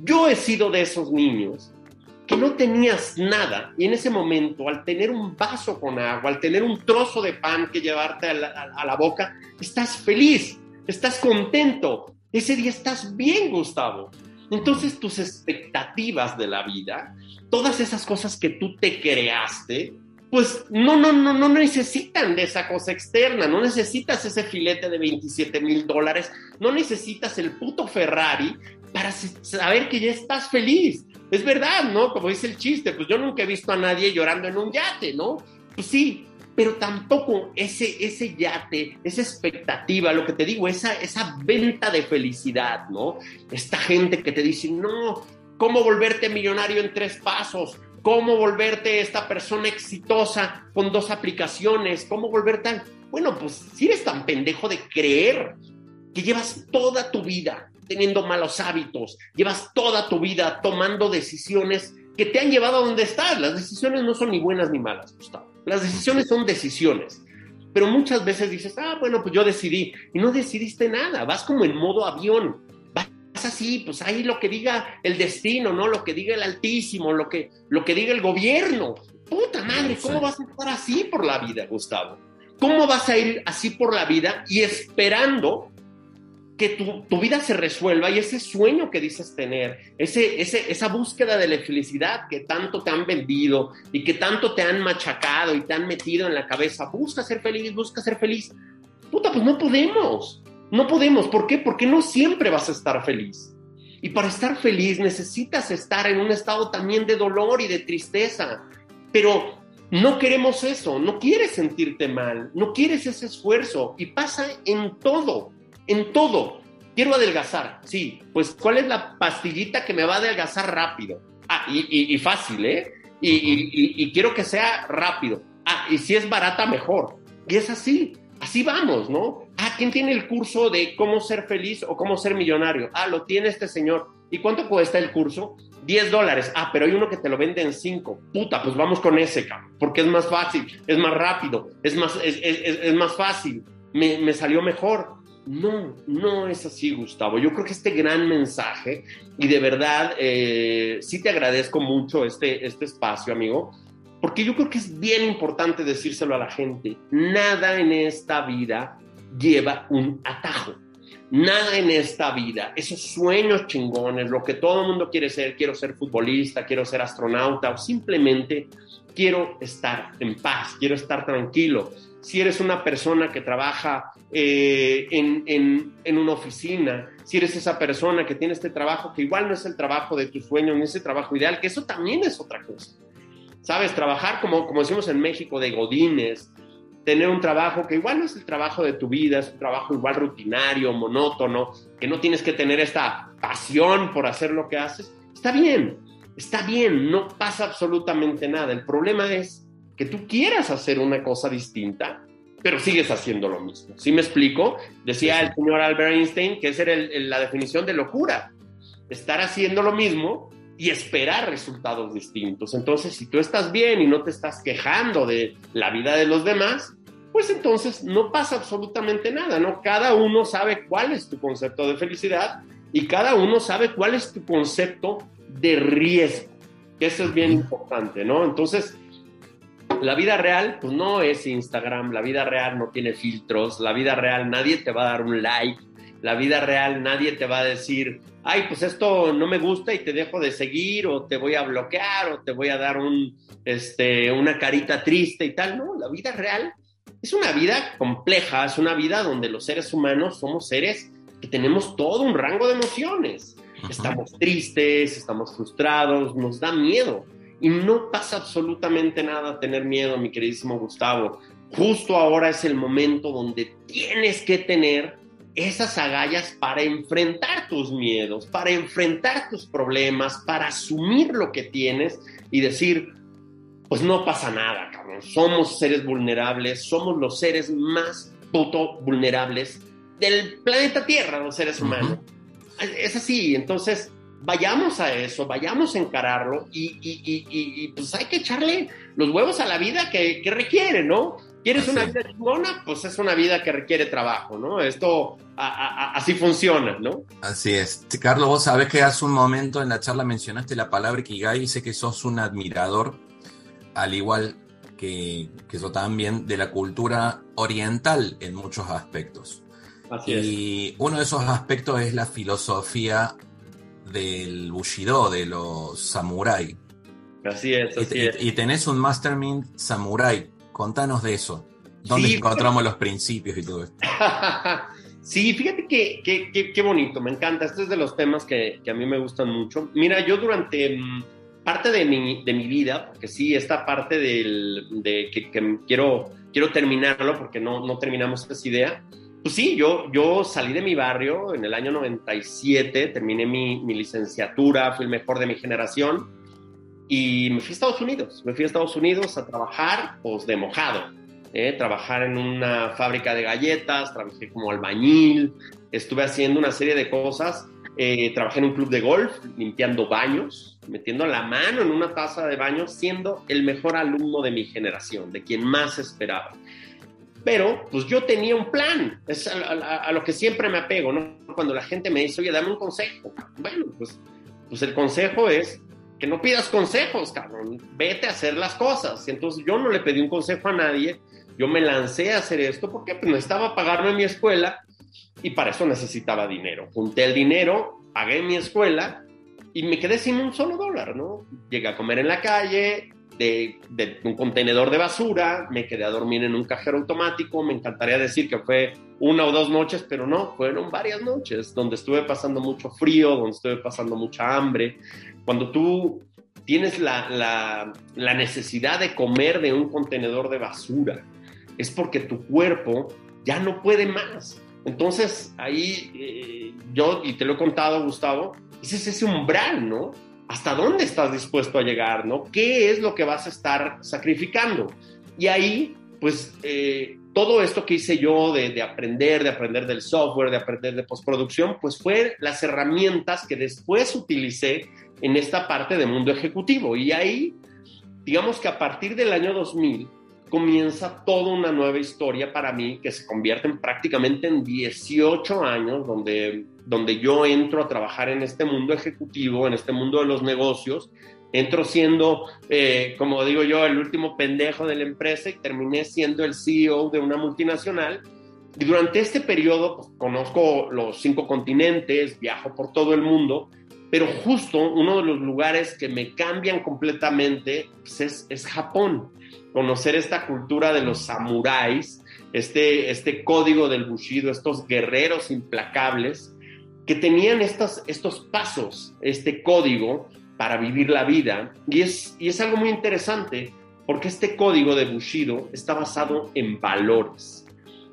yo he sido de esos niños que no tenías nada y en ese momento al tener un vaso con agua, al tener un trozo de pan que llevarte a la, boca, estás feliz, estás contento, ese día estás bien, Gustavo. Entonces tus expectativas de la vida, todas esas cosas que tú te creaste, pues no, no, no, no necesitan de esa cosa externa, no necesitas ese filete de 27 mil dólares, no necesitas el puto Ferrari para saber que ya estás feliz. Es verdad, ¿no? Como dice el chiste, pues yo nunca he visto a nadie llorando en un yate, ¿no? Pues sí, pero tampoco ese, ese yate, esa expectativa, lo que te digo, esa, esa venta de felicidad, ¿no? Esta gente que te dice, no, ¿cómo volverte millonario en tres pasos? ¿Cómo volverte esta persona exitosa con dos aplicaciones? ¿Cómo volver tan... Bueno, pues si eres tan pendejo de creer que llevas toda tu vida teniendo malos hábitos, llevas toda tu vida tomando decisiones que te han llevado a donde estás. Las decisiones no son ni buenas ni malas, Gustavo. Las decisiones son decisiones. Pero muchas veces dices, ah, bueno, pues yo decidí. Y no decidiste nada. Vas como en modo avión. Vas así, pues ahí lo que diga el destino, ¿no? Lo que diga el Altísimo, lo que, lo que diga el gobierno. Puta madre, ¿cómo vas a estar así por la vida, Gustavo? ¿Cómo vas a ir así por la vida y esperando que tu, vida se resuelva y ese sueño que dices tener, ese, ese, esa búsqueda de la felicidad que tanto te han vendido y que tanto te han machacado y te han metido en la cabeza, busca ser feliz, busca ser feliz. Puta, pues no podemos, no podemos. ¿Por qué? Porque no siempre vas a estar feliz. Y para estar feliz necesitas estar en un estado también de dolor y de tristeza. Pero no queremos eso, no quieres sentirte mal, no quieres ese esfuerzo y pasa en todo en todo. Quiero adelgazar, sí. Pues, ¿cuál es la pastillita que me va a adelgazar rápido? Ah, y, fácil, ¿eh? Y, y, quiero que sea rápido. Ah, y si es barata, mejor. Y es así, así vamos, ¿no? Ah, ¿quién tiene el curso de cómo ser feliz o cómo ser millonario? Ah, lo tiene este señor. ¿Y cuánto cuesta el curso? 10 dólares. Ah, pero hay uno que te lo vende en 5. Puta, pues vamos con ese, cabrón. Porque es más fácil, es más rápido, es más, es, es, es más fácil. Me, me, salió mejor. No, no es así, Gustavo. Yo creo que este gran mensaje, y de verdad eh, sí te agradezco mucho este, este espacio, amigo, porque yo creo que es bien importante decírselo a la gente. Nada en esta vida lleva un atajo. Nada en esta vida, esos sueños chingones, lo que todo el mundo quiere ser, quiero ser futbolista, quiero ser astronauta o simplemente quiero estar en paz, quiero estar tranquilo, si eres una persona que trabaja eh, en, una oficina, si eres esa persona que tiene este trabajo que igual no es el trabajo de tu sueño, ni ese trabajo ideal, que eso también es otra cosa. ¿Sabes? Trabajar como, como decimos en México de godines, tener un trabajo que igual no es el trabajo de tu vida, es un trabajo igual rutinario, monótono, que no tienes que tener esta pasión por hacer lo que haces, está bien, está bien, no pasa absolutamente nada. El problema es que tú quieras hacer una cosa distinta, pero sigues haciendo lo mismo. ¿Sí me explico? Decía el señor Albert Einstein que esa era la definición de locura, estar haciendo lo mismo y esperar resultados distintos. Entonces, si tú estás bien y no te estás quejando de la vida de los demás, pues entonces no pasa absolutamente nada, ¿no? Cada uno sabe cuál es tu concepto de felicidad y cada uno sabe cuál es tu concepto de riesgo, que eso es bien importante, ¿no? Entonces, la vida real, pues no es Instagram, la vida real no tiene filtros, la vida real nadie te va a dar un like, la vida real nadie te va a decir, ay, pues esto no me gusta y te dejo de seguir o te voy a bloquear o te voy a dar un, este, una carita triste y tal. No, la vida real es una vida compleja, es una vida donde los seres humanos somos seres que tenemos todo un rango de emociones. Estamos tristes, estamos frustrados, nos da miedo y no pasa absolutamente nada tener miedo, mi queridísimo Gustavo. Justo ahora es el momento donde tienes que tener esas agallas para enfrentar tus miedos, para enfrentar tus problemas, para asumir lo que tienes y decir, pues no pasa nada, cabrón. Somos seres vulnerables, somos los seres más puto vulnerables del planeta Tierra, los seres humanos. Es así, entonces vayamos a eso, vayamos a encararlo y, pues hay que echarle los huevos a la vida que, requiere, ¿no? ¿Quieres una vida chingona? Pues es una vida que requiere trabajo, ¿no? Esto así funciona, ¿no? Así es. Carlos, vos sabés que hace un momento en la charla mencionaste la palabra Ikigai y sé que sos un admirador, al igual que, que yo también, de la cultura oriental en muchos aspectos. Así y uno de esos aspectos es la filosofía del Bushido, de los samuráis. Así es, así y, es. Y, tenés un Mastermind Samurai. Contanos de eso. ¿Dónde encontramos los principios y todo esto? sí, fíjate que, qué bonito, me encanta. Este es de los temas que, a mí me gustan mucho. Mira, yo durante mm, parte de mi, de mi vida, porque sí, esta parte del, de que, quiero, quiero terminarlo, porque no, no terminamos esa idea. Pues sí, yo, yo salí de mi barrio en el año 97, terminé mi, mi licenciatura, fui el mejor de mi generación y me fui a Estados Unidos. Me fui a Estados Unidos a trabajar, pues de mojado. ¿eh? Trabajar en una fábrica de galletas, trabajé como albañil, estuve haciendo una serie de cosas. Eh, trabajé en un club de golf, limpiando baños, metiendo la mano en una taza de baño, siendo el mejor alumno de mi generación, de quien más esperaba. Pero pues yo tenía un plan, es a, lo que siempre me apego, ¿no? Cuando la gente me dice, oye, dame un consejo. Bueno, pues, pues el consejo es que no pidas consejos, cabrón, vete a hacer las cosas. Y entonces yo no le pedí un consejo a nadie, yo me lancé a hacer esto porque pues, necesitaba pagarme mi escuela y para eso necesitaba dinero. Junté el dinero, pagué mi escuela y me quedé sin un solo dólar, ¿no? Llegué a comer en la calle, de, un contenedor de basura, me quedé a dormir en un cajero automático, me encantaría decir que fue una o dos noches, pero no, fueron varias noches donde estuve pasando mucho frío, donde estuve pasando mucha hambre. Cuando tú tienes la, necesidad de comer de un contenedor de basura, es porque tu cuerpo ya no puede más. Entonces ahí eh, yo, y te lo he contado, Gustavo, ese es ese umbral, ¿no? Hasta dónde estás dispuesto a llegar, ¿no? ¿Qué es lo que vas a estar sacrificando? Y ahí, pues, eh, todo esto que hice yo de, aprender, de aprender del software, de aprender de postproducción, pues fue las herramientas que después utilicé en esta parte de mundo ejecutivo. Y ahí, digamos que a partir del año 2000, comienza toda una nueva historia para mí que se convierte en prácticamente en 18 años donde, donde yo entro a trabajar en este mundo ejecutivo, en este mundo de los negocios. Entro siendo, eh, como digo yo, el último pendejo de la empresa y terminé siendo el CEO de una multinacional. Y durante este periodo pues, conozco los cinco continentes, viajo por todo el mundo, pero justo uno de los lugares que me cambian completamente pues, es, es Japón conocer esta cultura de los samuráis, este, este código del bushido, estos guerreros implacables que tenían estos, estos pasos, este código para vivir la vida. Y es, y es algo muy interesante porque este código de bushido está basado en valores.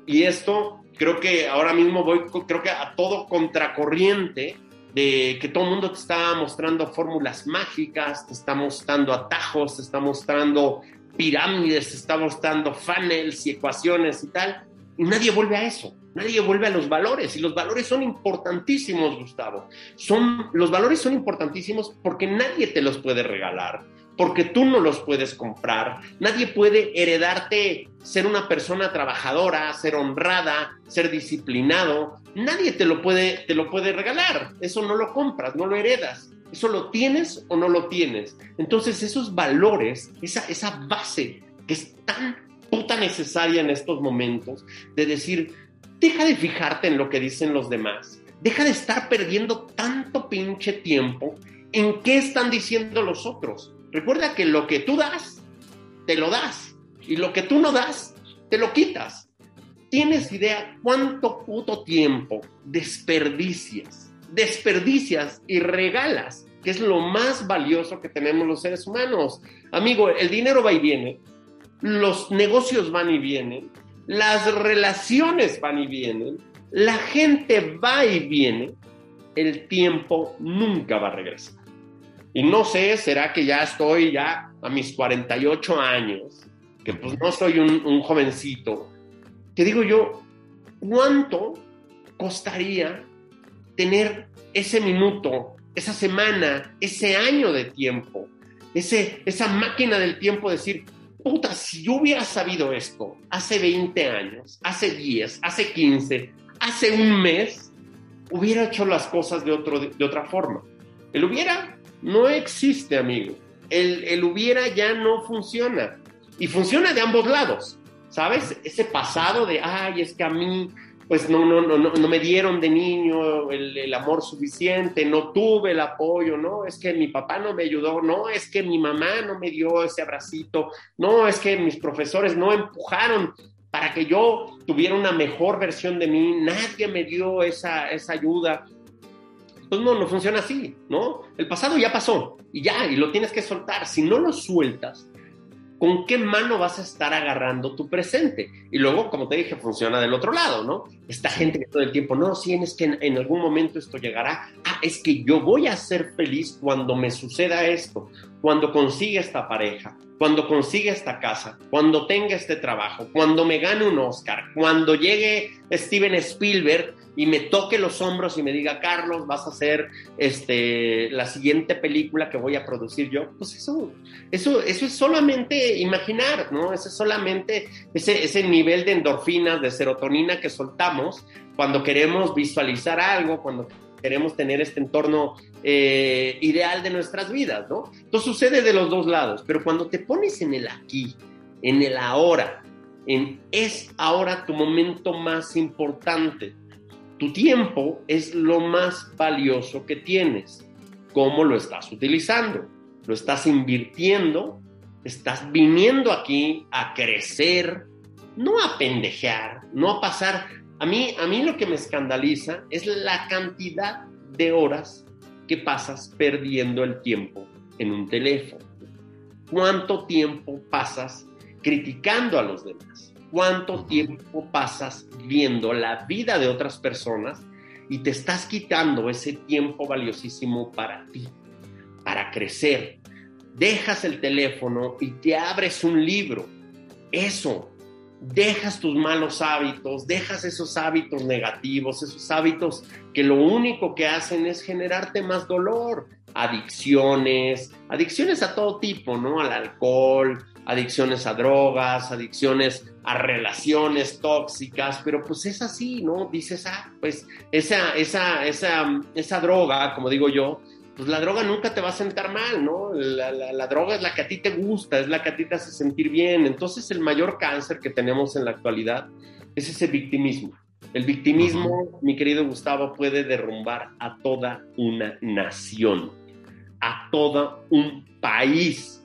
Y esto creo que ahora mismo voy, creo que a todo contracorriente de que todo el mundo te está mostrando fórmulas mágicas, te está mostrando atajos, te está mostrando pirámides, está mostrando funnels y ecuaciones y tal, y nadie vuelve a eso, nadie vuelve a los valores, y los valores son importantísimos, Gustavo. Son, los valores son importantísimos porque nadie te los puede regalar, porque tú no los puedes comprar, nadie puede heredarte ser una persona trabajadora, ser honrada, ser disciplinado, nadie te lo puede, te lo puede regalar, eso no lo compras, no lo heredas. Eso lo tienes o no lo tienes. Entonces esos valores, esa, esa base que es tan puta necesaria en estos momentos, de decir, deja de fijarte en lo que dicen los demás, deja de estar perdiendo tanto pinche tiempo en qué están diciendo los otros. Recuerda que lo que tú das, te lo das. Y lo que tú no das, te lo quitas. ¿Tienes idea cuánto puto tiempo desperdicias desperdicias y regalas, que es lo más valioso que tenemos los seres humanos. Amigo, el dinero va y viene, los negocios van y vienen, las relaciones van y vienen, la gente va y viene, el tiempo nunca va a regresar. Y no sé, será que ya estoy ya a mis 48 años, que pues no soy un, un jovencito, que digo yo, ¿cuánto costaría tener ese minuto, esa semana, ese año de tiempo, ese, esa máquina del tiempo, decir, puta, si yo hubiera sabido esto hace 20 años, hace 10, hace 15, hace un mes, hubiera hecho las cosas de, otro, de, otra forma. El hubiera no existe, amigo. El, el hubiera ya no funciona. Y funciona de ambos lados. ¿Sabes? Ese pasado de, ay, es que a mí pues no, no, no, no, me dieron de niño el, amor suficiente, no tuve el apoyo, no, es que mi papá no me ayudó, no, es que mi mamá no me dio ese abracito, no, es que mis profesores no empujaron para que yo tuviera una mejor versión de mí, nadie me dio esa, esa ayuda. Pues no, no funciona así, ¿no? El pasado ya pasó y ya, y lo tienes que soltar. Si no lo sueltas, ¿con qué mano vas a estar agarrando tu presente? Y luego, como te dije, funciona del otro lado, ¿no? Esta gente que todo el tiempo, no, sí, es que en, algún momento esto llegará. Ah, es que yo voy a ser feliz cuando me suceda esto, cuando consiga esta pareja, cuando consiga esta casa, cuando tenga este trabajo, cuando me gane un Oscar, cuando llegue Steven Spielberg y me toque los hombros y me diga, Carlos, vas a hacer este, la siguiente película que voy a producir yo, pues eso, eso, eso es solamente imaginar, ¿no? Eso es solamente ese, ese nivel de endorfinas, de serotonina que soltamos cuando queremos visualizar algo, cuando queremos tener este entorno eh, ideal de nuestras vidas, ¿no? Entonces sucede de los dos lados, pero cuando te pones en el aquí, en el ahora, en es ahora tu momento más importante, tu tiempo es lo más valioso que tienes. ¿Cómo lo estás utilizando? ¿Lo estás invirtiendo? ¿Estás viniendo aquí a crecer? No a pendejear, no a pasar. A mí, a mí lo que me escandaliza es la cantidad de horas que pasas perdiendo el tiempo en un teléfono. ¿Cuánto tiempo pasas criticando a los demás? Cuánto tiempo pasas viendo la vida de otras personas y te estás quitando ese tiempo valiosísimo para ti, para crecer. Dejas el teléfono y te abres un libro. Eso, dejas tus malos hábitos, dejas esos hábitos negativos, esos hábitos que lo único que hacen es generarte más dolor, adicciones, adicciones a todo tipo, ¿no? Al alcohol, adicciones a drogas, adicciones a relaciones tóxicas, pero pues es así, ¿no? Dices, ah, pues esa, esa, esa, esa droga, como digo yo, pues la droga nunca te va a sentar mal, ¿no? La, la, droga es la que a ti te gusta, es la que a ti te hace sentir bien. Entonces el mayor cáncer que tenemos en la actualidad es ese victimismo. El victimismo, mi querido Gustavo, puede derrumbar a toda una nación, a todo un país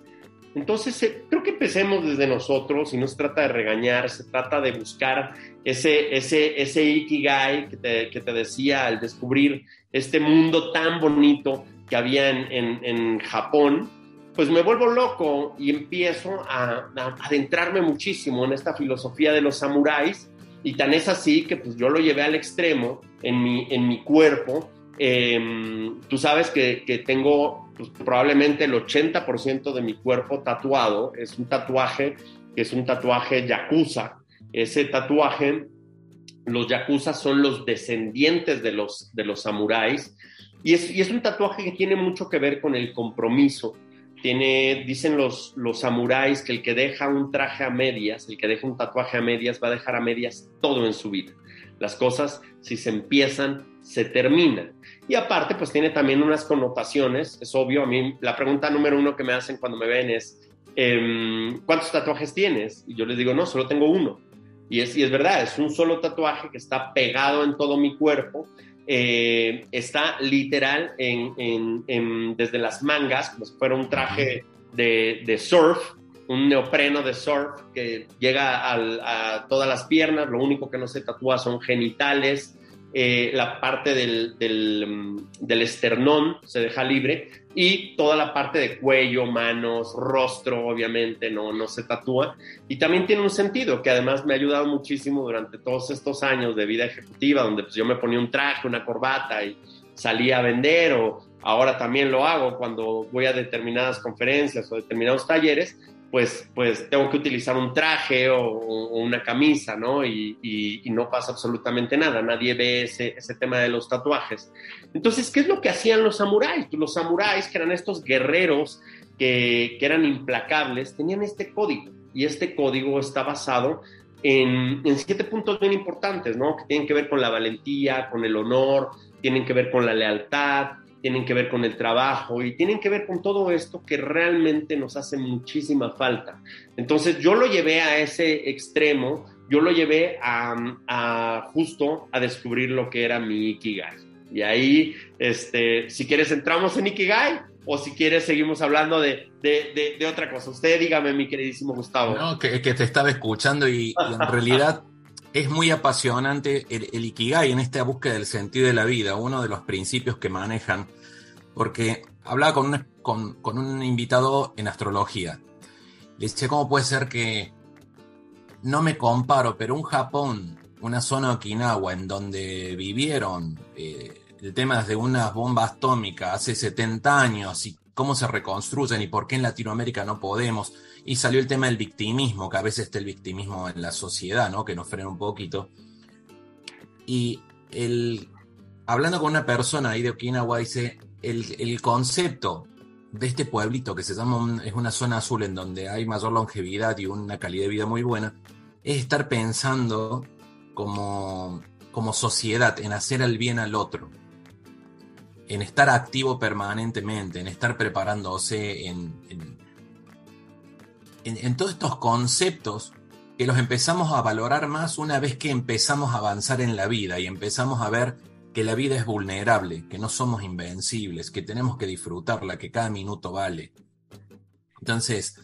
entonces, eh, creo que empecemos desde nosotros y no se trata de regañar, se trata de buscar ese, ese, ese ikigai que te, que te decía al descubrir este mundo tan bonito que había en, en, Japón, pues me vuelvo loco y empiezo a, adentrarme muchísimo en esta filosofía de los samuráis y tan es así que pues yo lo llevé al extremo en mi, en mi cuerpo. Em, tú sabes que, que tengo pues, probablemente el 80% de mi cuerpo tatuado es un tatuaje que es un tatuaje yakuza. Ese tatuaje, los yakuza son los descendientes de los, de los samuráis y es, y es un tatuaje que tiene mucho que ver con el compromiso. Tiene, dicen los, los samuráis que el que deja un traje a medias, el que deja un tatuaje a medias, va a dejar a medias todo en su vida. Las cosas, si se empiezan, se terminan. Y aparte, pues tiene también unas connotaciones, es obvio, a mí la pregunta número uno que me hacen cuando me ven es, em, ¿cuántos tatuajes tienes? Y yo les digo, no, solo tengo uno. Y es, y es verdad, es un solo tatuaje que está pegado en todo mi cuerpo, eh, está literal en, en, desde las mangas, como si fuera un traje de, de surf, un neopreno de surf que llega a todas las piernas, lo único que no se tatúa son genitales, eh, la parte del, mm, del, esternón se deja libre y toda la parte de cuello, manos, rostro, obviamente, no, no se tatúa. Y también tiene un sentido que además me ha ayudado muchísimo durante todos estos años de vida ejecutiva, donde pues, yo me ponía un traje, una corbata y salía a vender o ahora también lo hago cuando voy a determinadas conferencias o determinados talleres pues, pues tengo que utilizar un traje o, una camisa, ¿no? Y, no pasa absolutamente nada, nadie ve ese, tema de los tatuajes. Entonces, ¿qué es lo que hacían los samuráis? Pues los samuráis, que eran estos guerreros que, eran implacables, tenían este código, y este código está basado en, en siete puntos bien importantes, ¿no? Que tienen que ver con la valentía, con el honor, tienen que ver con la lealtad, tienen que ver con el trabajo y tienen que ver con todo esto que realmente nos hace muchísima falta. Entonces yo lo llevé a ese extremo, yo lo llevé a, justo a descubrir lo que era mi Ikigai. Y ahí, este, si quieres, entramos en Ikigai o si quieres, seguimos hablando de, de, otra cosa. Usted dígame, mi queridísimo Gustavo. No, que, que te estaba escuchando y, en realidad es muy apasionante el, Ikigai en esta búsqueda del sentido de la vida, uno de los principios que manejan, porque hablaba con un, invitado en astrología. Le decía, ¿cómo puede ser que no me comparo, pero un Japón, una zona Okinawa en donde vivieron eh, el tema de unas bombas atómicas hace 70 años y cómo se reconstruyen y por qué en Latinoamérica no podemos? Y salió el tema del victimismo, que a veces está el victimismo en la sociedad, ¿no? Que nos frena un poquito. Y el, hablando con una persona ahí de Okinawa, dice, el, concepto de este pueblito que se llama, es una zona azul en donde hay mayor longevidad y una calidad de vida muy buena, es estar pensando como, como sociedad en hacer el bien al otro, en estar activo permanentemente, en estar preparándose en, todos estos conceptos que los empezamos a valorar más una vez que empezamos a avanzar en la vida y empezamos a ver que la vida es vulnerable, que no somos invencibles, que tenemos que disfrutarla, que cada minuto vale. Entonces,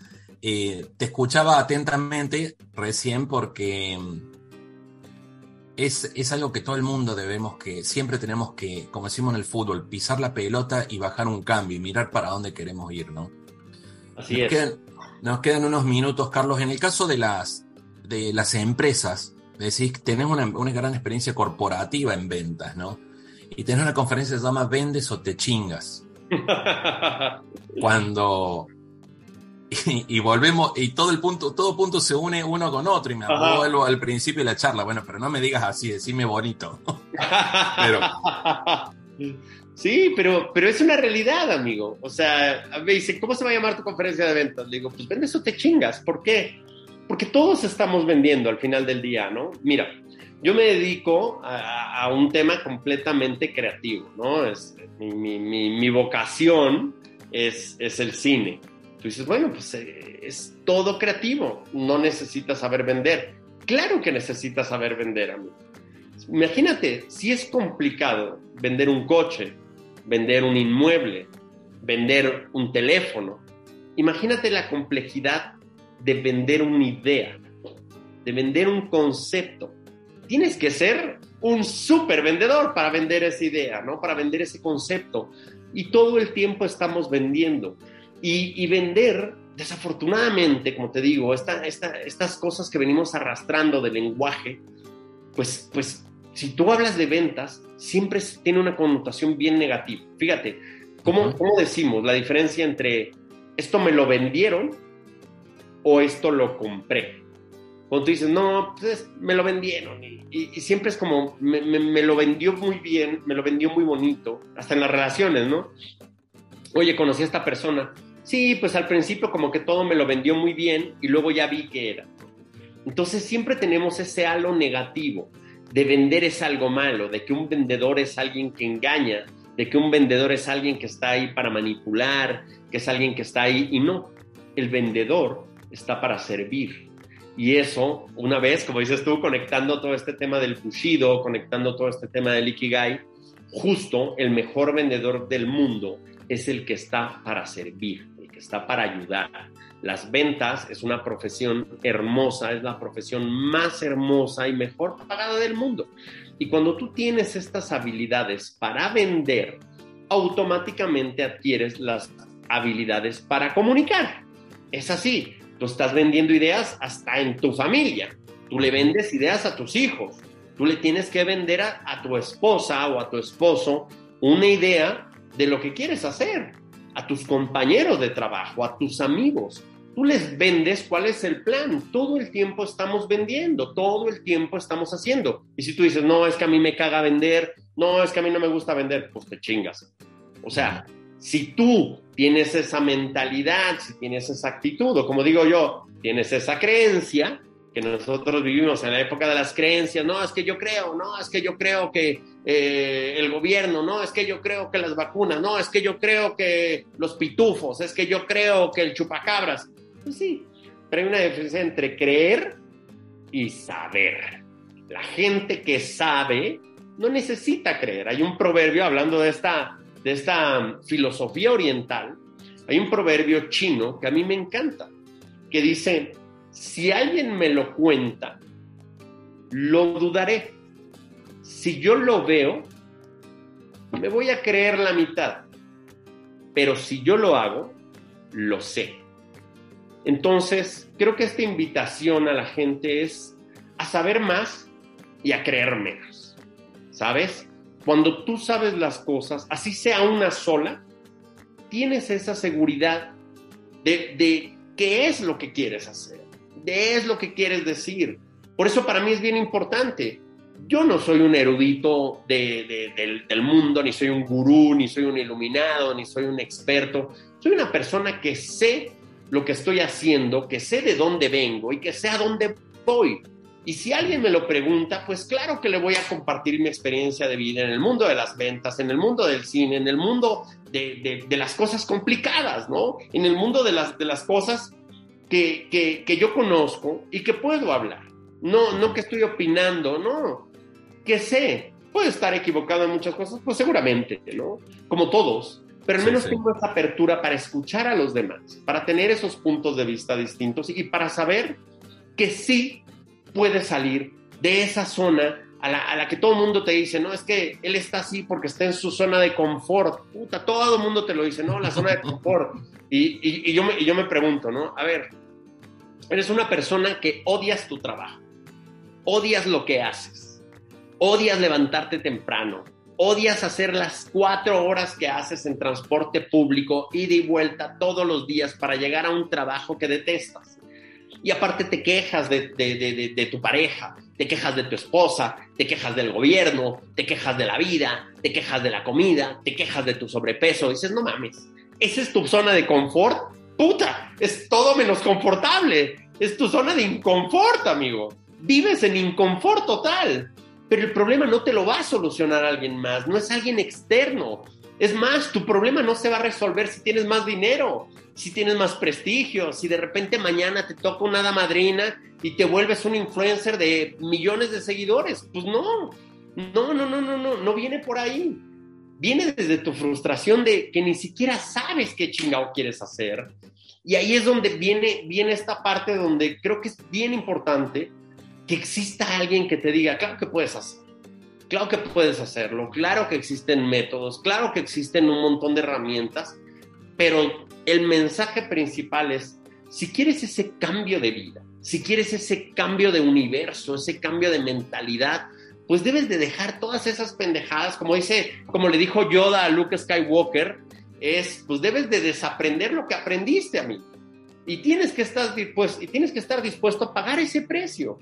eh, te escuchaba atentamente recién porque mm, es, es, algo que todo el mundo debemos que, siempre tenemos que, como decimos en el fútbol, pisar la pelota y bajar un cambio y mirar para dónde queremos ir, ¿no? Así es. Nos quedan unos minutos, Carlos. En el caso de las, de las empresas, decís que tenés una, gran experiencia corporativa en ventas, ¿no? Y tenés una conferencia que se llama Vendes o te chingas. Cuando. Y, volvemos, y todo el punto, todo punto se une uno con otro, y me vuelvo al principio de la charla. Bueno, pero no me digas así, decime bonito. pero. Sí, pero, pero es una realidad, amigo. O sea, me dice, ¿cómo se va a llamar tu conferencia de ventas? Le digo, pues vende eso te chingas. ¿Por qué? Porque todos estamos vendiendo al final del día, ¿no? Mira, yo me dedico a, un tema completamente creativo, ¿no? Es, mi, mi, vocación es, es, el cine. Tú dices, bueno, pues eh, es todo creativo, no necesitas saber vender. Claro que necesitas saber vender, amigo. Imagínate, si es complicado vender un coche, vender un inmueble, vender un teléfono. Imagínate la complejidad de vender una idea, de vender un concepto. Tienes que ser un súper vendedor para vender esa idea, ¿no? Para vender ese concepto. Y todo el tiempo estamos vendiendo. Y, vender, desafortunadamente, como te digo, estas cosas que venimos arrastrando del lenguaje, pues, pues si tú hablas de ventas, siempre tiene una connotación bien negativa. Fíjate, ¿cómo, decimos la diferencia entre esto me lo vendieron o esto lo compré? Cuando tú dices, no, pues me lo vendieron. Y, siempre es como, me, me, lo vendió muy bien, me lo vendió muy bonito, hasta en las relaciones, ¿no? Oye, conocí a esta persona. Sí, pues al principio como que todo me lo vendió muy bien y luego ya vi que era. Entonces siempre tenemos ese halo negativo de vender es algo malo, de que un vendedor es alguien que engaña, de que un vendedor es alguien que está ahí para manipular, que es alguien que está ahí y no, el vendedor está para servir. Y eso, una vez, como dices tú, conectando todo este tema del Bushido, conectando todo este tema del Ikigai, justo el mejor vendedor del mundo es el que está para servir, el que está para ayudar, las ventas es una profesión hermosa, es la profesión más hermosa y mejor pagada del mundo. Y cuando tú tienes estas habilidades para vender, automáticamente adquieres las habilidades para comunicar. Es así, tú estás vendiendo ideas hasta en tu familia, tú le vendes ideas a tus hijos, tú le tienes que vender a, tu esposa o a tu esposo una idea de lo que quieres hacer, a tus compañeros de trabajo, a tus amigos. Tú les vendes cuál es el plan. Todo el tiempo estamos vendiendo, todo el tiempo estamos haciendo. Y si tú dices, no, es que a mí me caga vender, no, es que a mí no me gusta vender, pues te chingas. O sea, si tú tienes esa mentalidad, si tienes esa actitud, o como digo yo, tienes esa creencia, que nosotros vivimos en la época de las creencias, no, es que yo creo, no, es que yo creo que eh, el gobierno, no, es que yo creo que las vacunas, no, es que yo creo que los pitufos, es que yo creo que el chupacabras. Pues sí, pero hay una diferencia entre creer y saber. La gente que sabe no necesita creer. Hay un proverbio hablando de esta de esta filosofía oriental, hay un proverbio chino que a mí me encanta, que dice, si alguien me lo cuenta, lo dudaré. Si yo lo veo, me voy a creer la mitad. Pero si yo lo hago, lo sé. Entonces, creo que esta invitación a la gente es a saber más y a creer menos. ¿Sabes? Cuando tú sabes las cosas, así sea una sola, tienes esa seguridad de, qué es lo que quieres hacer, de qué es lo que quieres decir. Por eso para mí es bien importante. Yo no soy un erudito del, del mundo, ni soy un gurú, ni soy un iluminado, ni soy un experto. Soy una persona que sé lo que estoy haciendo, que sé de dónde vengo y que sé a dónde voy. Y si alguien me lo pregunta, pues claro que le voy a compartir mi experiencia de vida en el mundo de las ventas, en el mundo del cine, en el mundo de, las cosas complicadas, ¿no? En el mundo de las, de las cosas que, que, yo conozco y que puedo hablar. No, no que estoy opinando, no, que sé. Puedo estar equivocado en muchas cosas, pues seguramente, ¿no? Como todos, pero al menos tengo esa apertura para escuchar a los demás, para tener esos puntos de vista distintos y para saber que sí puede salir de esa zona a la, que todo el mundo te dice, no, es que él está así porque está en su zona de confort. Puta, todo el mundo te lo dice, ¿no? La zona de confort. Y, yo, me, y yo me pregunto, ¿no? A ver, eres una persona que odias tu trabajo, odias lo que haces, odias levantarte temprano, odias hacer las cuatro horas que haces en transporte público, ida y vuelta todos los días para llegar a un trabajo que detestas y aparte te quejas de, tu pareja, te quejas de tu esposa, te quejas del gobierno, te quejas de la vida, te quejas de la comida, te quejas de tu sobrepeso. dices, no mames, ¿esa es tu zona de confort? Puta, es todo menos confortable. Es tu zona de inconfort, amigo. Vives en inconfort total. Pero el problema no te lo va a solucionar alguien más, no es alguien externo. Es más, tu problema no se va a resolver si tienes más dinero, si tienes más prestigio, si de repente mañana te toca una hada madrina y te vuelves un influencer de millones de seguidores. Pues no, no, no, no, no, no, no viene por ahí. Viene desde tu frustración de que ni siquiera sabes qué chingado quieres hacer. Y ahí es donde viene, viene esta parte donde creo que es bien importante que exista alguien que te diga, claro que puedes hacer Claro que puedes hacerlo, claro que existen métodos, claro que existen un montón de herramientas, pero el mensaje principal es, si quieres ese cambio de vida, si quieres ese cambio de universo, ese cambio de mentalidad, pues debes de dejar todas esas pendejadas, como dice, como le dijo Yoda a Luke Skywalker, es, pues debes de desaprender lo que aprendiste a mí. Y tienes que estar dispuesto, y tienes que estar dispuesto a pagar ese precio.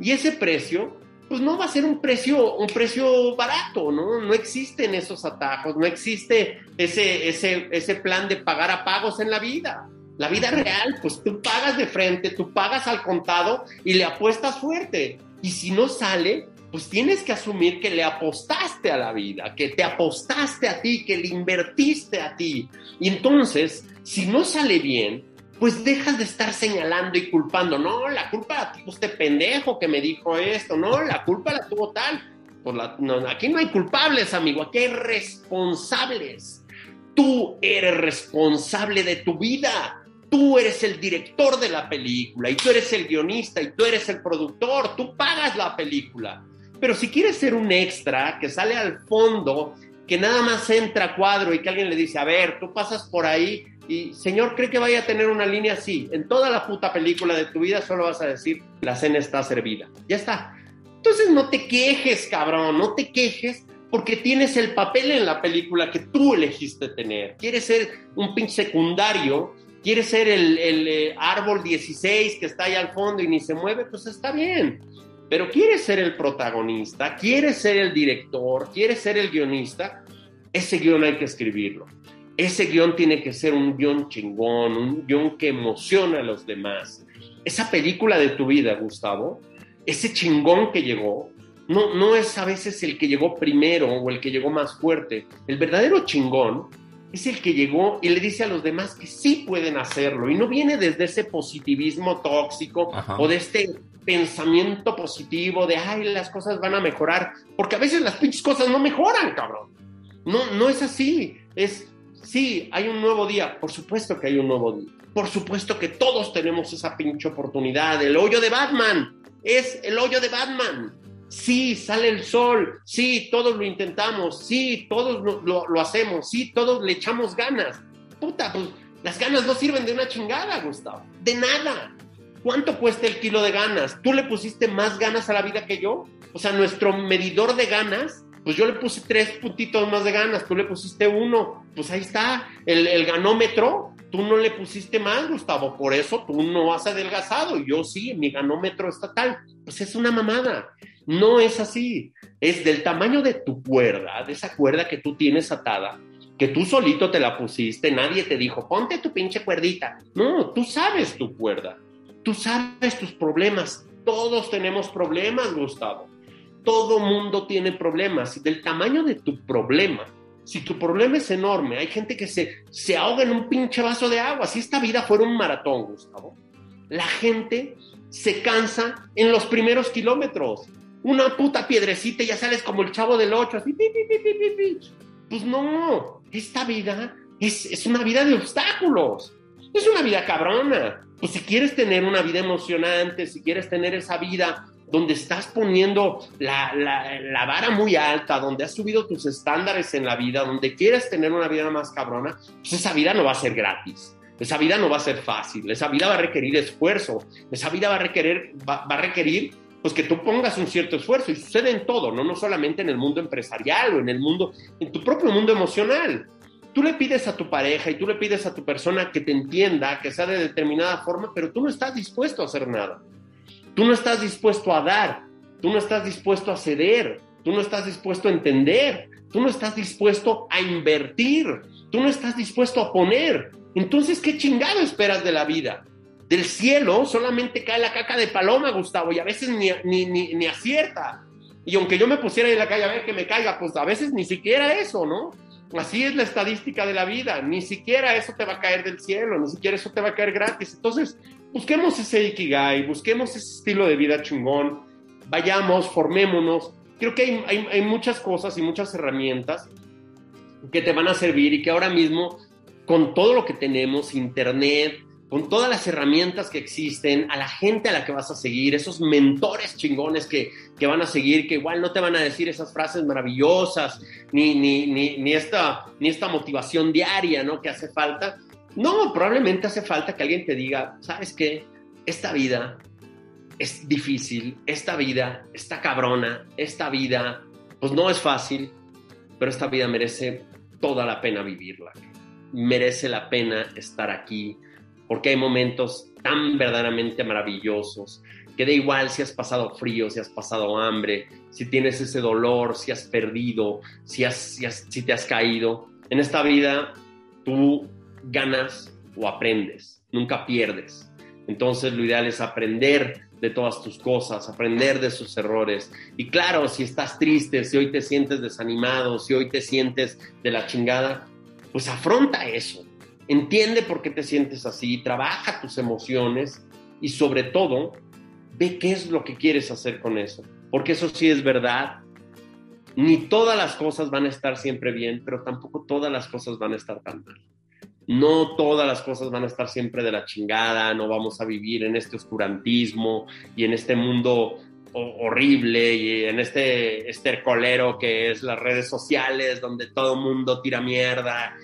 Y ese precio pues no va a ser un precio, un precio barato, ¿no? No existen esos atajos, no existe ese, ese, ese plan de pagar a pagos en la vida. La vida real, pues tú pagas de frente, tú pagas al contado y le apuestas fuerte. Y si no sale, pues tienes que asumir que le apostaste a la vida, que te apostaste a ti, que le invertiste a ti. Y entonces, si no sale bien, pues dejas de estar señalando y culpando. No, la culpa la tuvo este pendejo que me dijo esto. No, la culpa la tuvo tal. Pues aquí no hay culpables, amigo. Aquí hay responsables. Tú eres responsable de tu vida. Tú eres el director de la película y tú eres el guionista y tú eres el productor. Tú pagas la película. Pero si quieres ser un extra que sale al fondo, que nada más entra a cuadro y que alguien le dice, a ver, tú pasas por ahí y, señor, ¿cree que vaya a tener una línea así? En toda la puta película de tu vida solo vas a decir, la cena está servida. Ya está. Entonces no te quejes, cabrón, no te quejes porque tienes el papel en la película que tú elegiste tener. Quieres ser un pinche secundario, quieres ser el, el eh, árbol 16 que está ahí al fondo y ni se mueve, pues está bien. Pero quieres ser el protagonista, quieres ser el director, quieres ser el guionista, ese guion hay que escribirlo. Ese guion tiene que ser un guion chingón, un guion que emociona a los demás. Esa película de tu vida, Gustavo, ese chingón que llegó, no, no es a veces el que llegó primero o el que llegó más fuerte. El verdadero chingón es el que llegó y le dice a los demás que sí pueden hacerlo y no viene desde ese positivismo tóxico o de este pensamiento positivo de, ay, las cosas van a mejorar, porque a veces las pinches cosas no mejoran, cabrón. No, no es así. Es, sí, hay un nuevo día. Por supuesto que hay un nuevo día. Por supuesto que todos tenemos esa pinche oportunidad. El hoyo de Batman es el hoyo de Batman. Sí, sale el sol. Sí, todos lo intentamos. Sí, todos lo, lo, hacemos. Sí, todos le echamos ganas. Puta, pues las ganas no sirven de una chingada, Gustavo. De nada. ¿Cuánto cuesta el kilo de ganas? ¿Tú le pusiste más ganas a la vida que yo? O sea, nuestro medidor de ganas, pues yo le puse tres puntitos más de ganas, tú le pusiste uno, pues ahí está, el, ganómetro, tú no le pusiste más, Gustavo, por eso tú no has adelgazado, yo sí, mi ganómetro está tal, pues es una mamada, no es así, es del tamaño de tu cuerda, de esa cuerda que tú tienes atada, que tú solito te la pusiste, nadie te dijo, ponte tu pinche cuerdita, no, tú sabes tu cuerda, Tú sabes tus problemas. Todos tenemos problemas, Gustavo. Todo mundo tiene problemas. Del tamaño de tu problema, si tu problema es enorme, hay gente que se, se ahoga en un pinche vaso de agua. Si esta vida fuera un maratón, Gustavo, la gente se cansa en los primeros kilómetros. Una puta piedrecita ya sales como el chavo del 8, así. pues no, esta vida es, es una vida de obstáculos. Es una vida cabrona. Pues si quieres tener una vida emocionante, si quieres tener esa vida donde estás poniendo la, la, vara muy alta, donde has subido tus estándares en la vida, donde quieres tener una vida más cabrona, pues esa vida no va a ser gratis. Esa vida no va a ser fácil, esa vida va a requerir esfuerzo, esa vida va a requerir, va, a requerir pues que tú pongas un cierto esfuerzo y sucede en todo, ¿no? no solamente en el mundo empresarial o en el mundo, en tu propio mundo emocional tú le pides a tu pareja y tú le pides a tu persona que te entienda, que sea de determinada forma, pero tú no estás dispuesto a hacer nada. Tú no estás dispuesto a dar, tú no estás dispuesto a ceder, tú no estás dispuesto a entender, tú no estás dispuesto a invertir, tú no estás dispuesto a poner. Entonces, ¿qué chingado esperas de la vida? Del cielo solamente cae la caca de paloma, Gustavo, y a veces ni, ni, ni, ni acierta. Y aunque yo me pusiera en la calle a ver que me caiga, pues a veces ni siquiera eso, ¿no? Así es la estadística de la vida, ni siquiera eso te va a caer del cielo, ni siquiera eso te va a caer gratis. Entonces, busquemos ese Ikigai, busquemos ese estilo de vida chingón, vayamos, formémonos. Creo que hay, hay muchas cosas y muchas herramientas que te van a servir y que ahora mismo, con todo lo que tenemos, internet, con todas las herramientas que existen, a la gente a la que vas a seguir, esos mentores chingones que, que van a seguir, que igual no te van a decir esas frases maravillosas, ni, ni, ni, ni, esta, ni esta motivación diaria ¿no? que hace falta. No, probablemente hace falta que alguien te diga, ¿sabes qué? Esta vida es difícil, esta vida está cabrona, esta vida pues no es fácil, pero esta vida merece toda la pena vivirla. Merece la pena estar aquí, porque hay momentos tan verdaderamente maravillosos, que da igual si has pasado frío, si has pasado hambre, si tienes ese dolor, si has perdido, si, has, si, te has caído. En esta vida tú ganas o aprendes, nunca pierdes. Entonces lo ideal es aprender de todas tus cosas, aprender de sus errores. Y claro, si estás triste, si hoy te sientes desanimado, si hoy te sientes de la chingada, pues afronta eso. Entiende por qué te sientes así, trabaja tus emociones y sobre todo, ve qué es lo que quieres hacer con eso. Porque eso sí es verdad. Ni todas las cosas van a estar siempre bien, pero tampoco todas las cosas van a estar tan mal. No todas las cosas van a estar siempre de la chingada, no vamos a vivir en este oscurantismo y en este mundo horrible y en este estercolero que es las redes sociales donde todo el mundo tira mierda,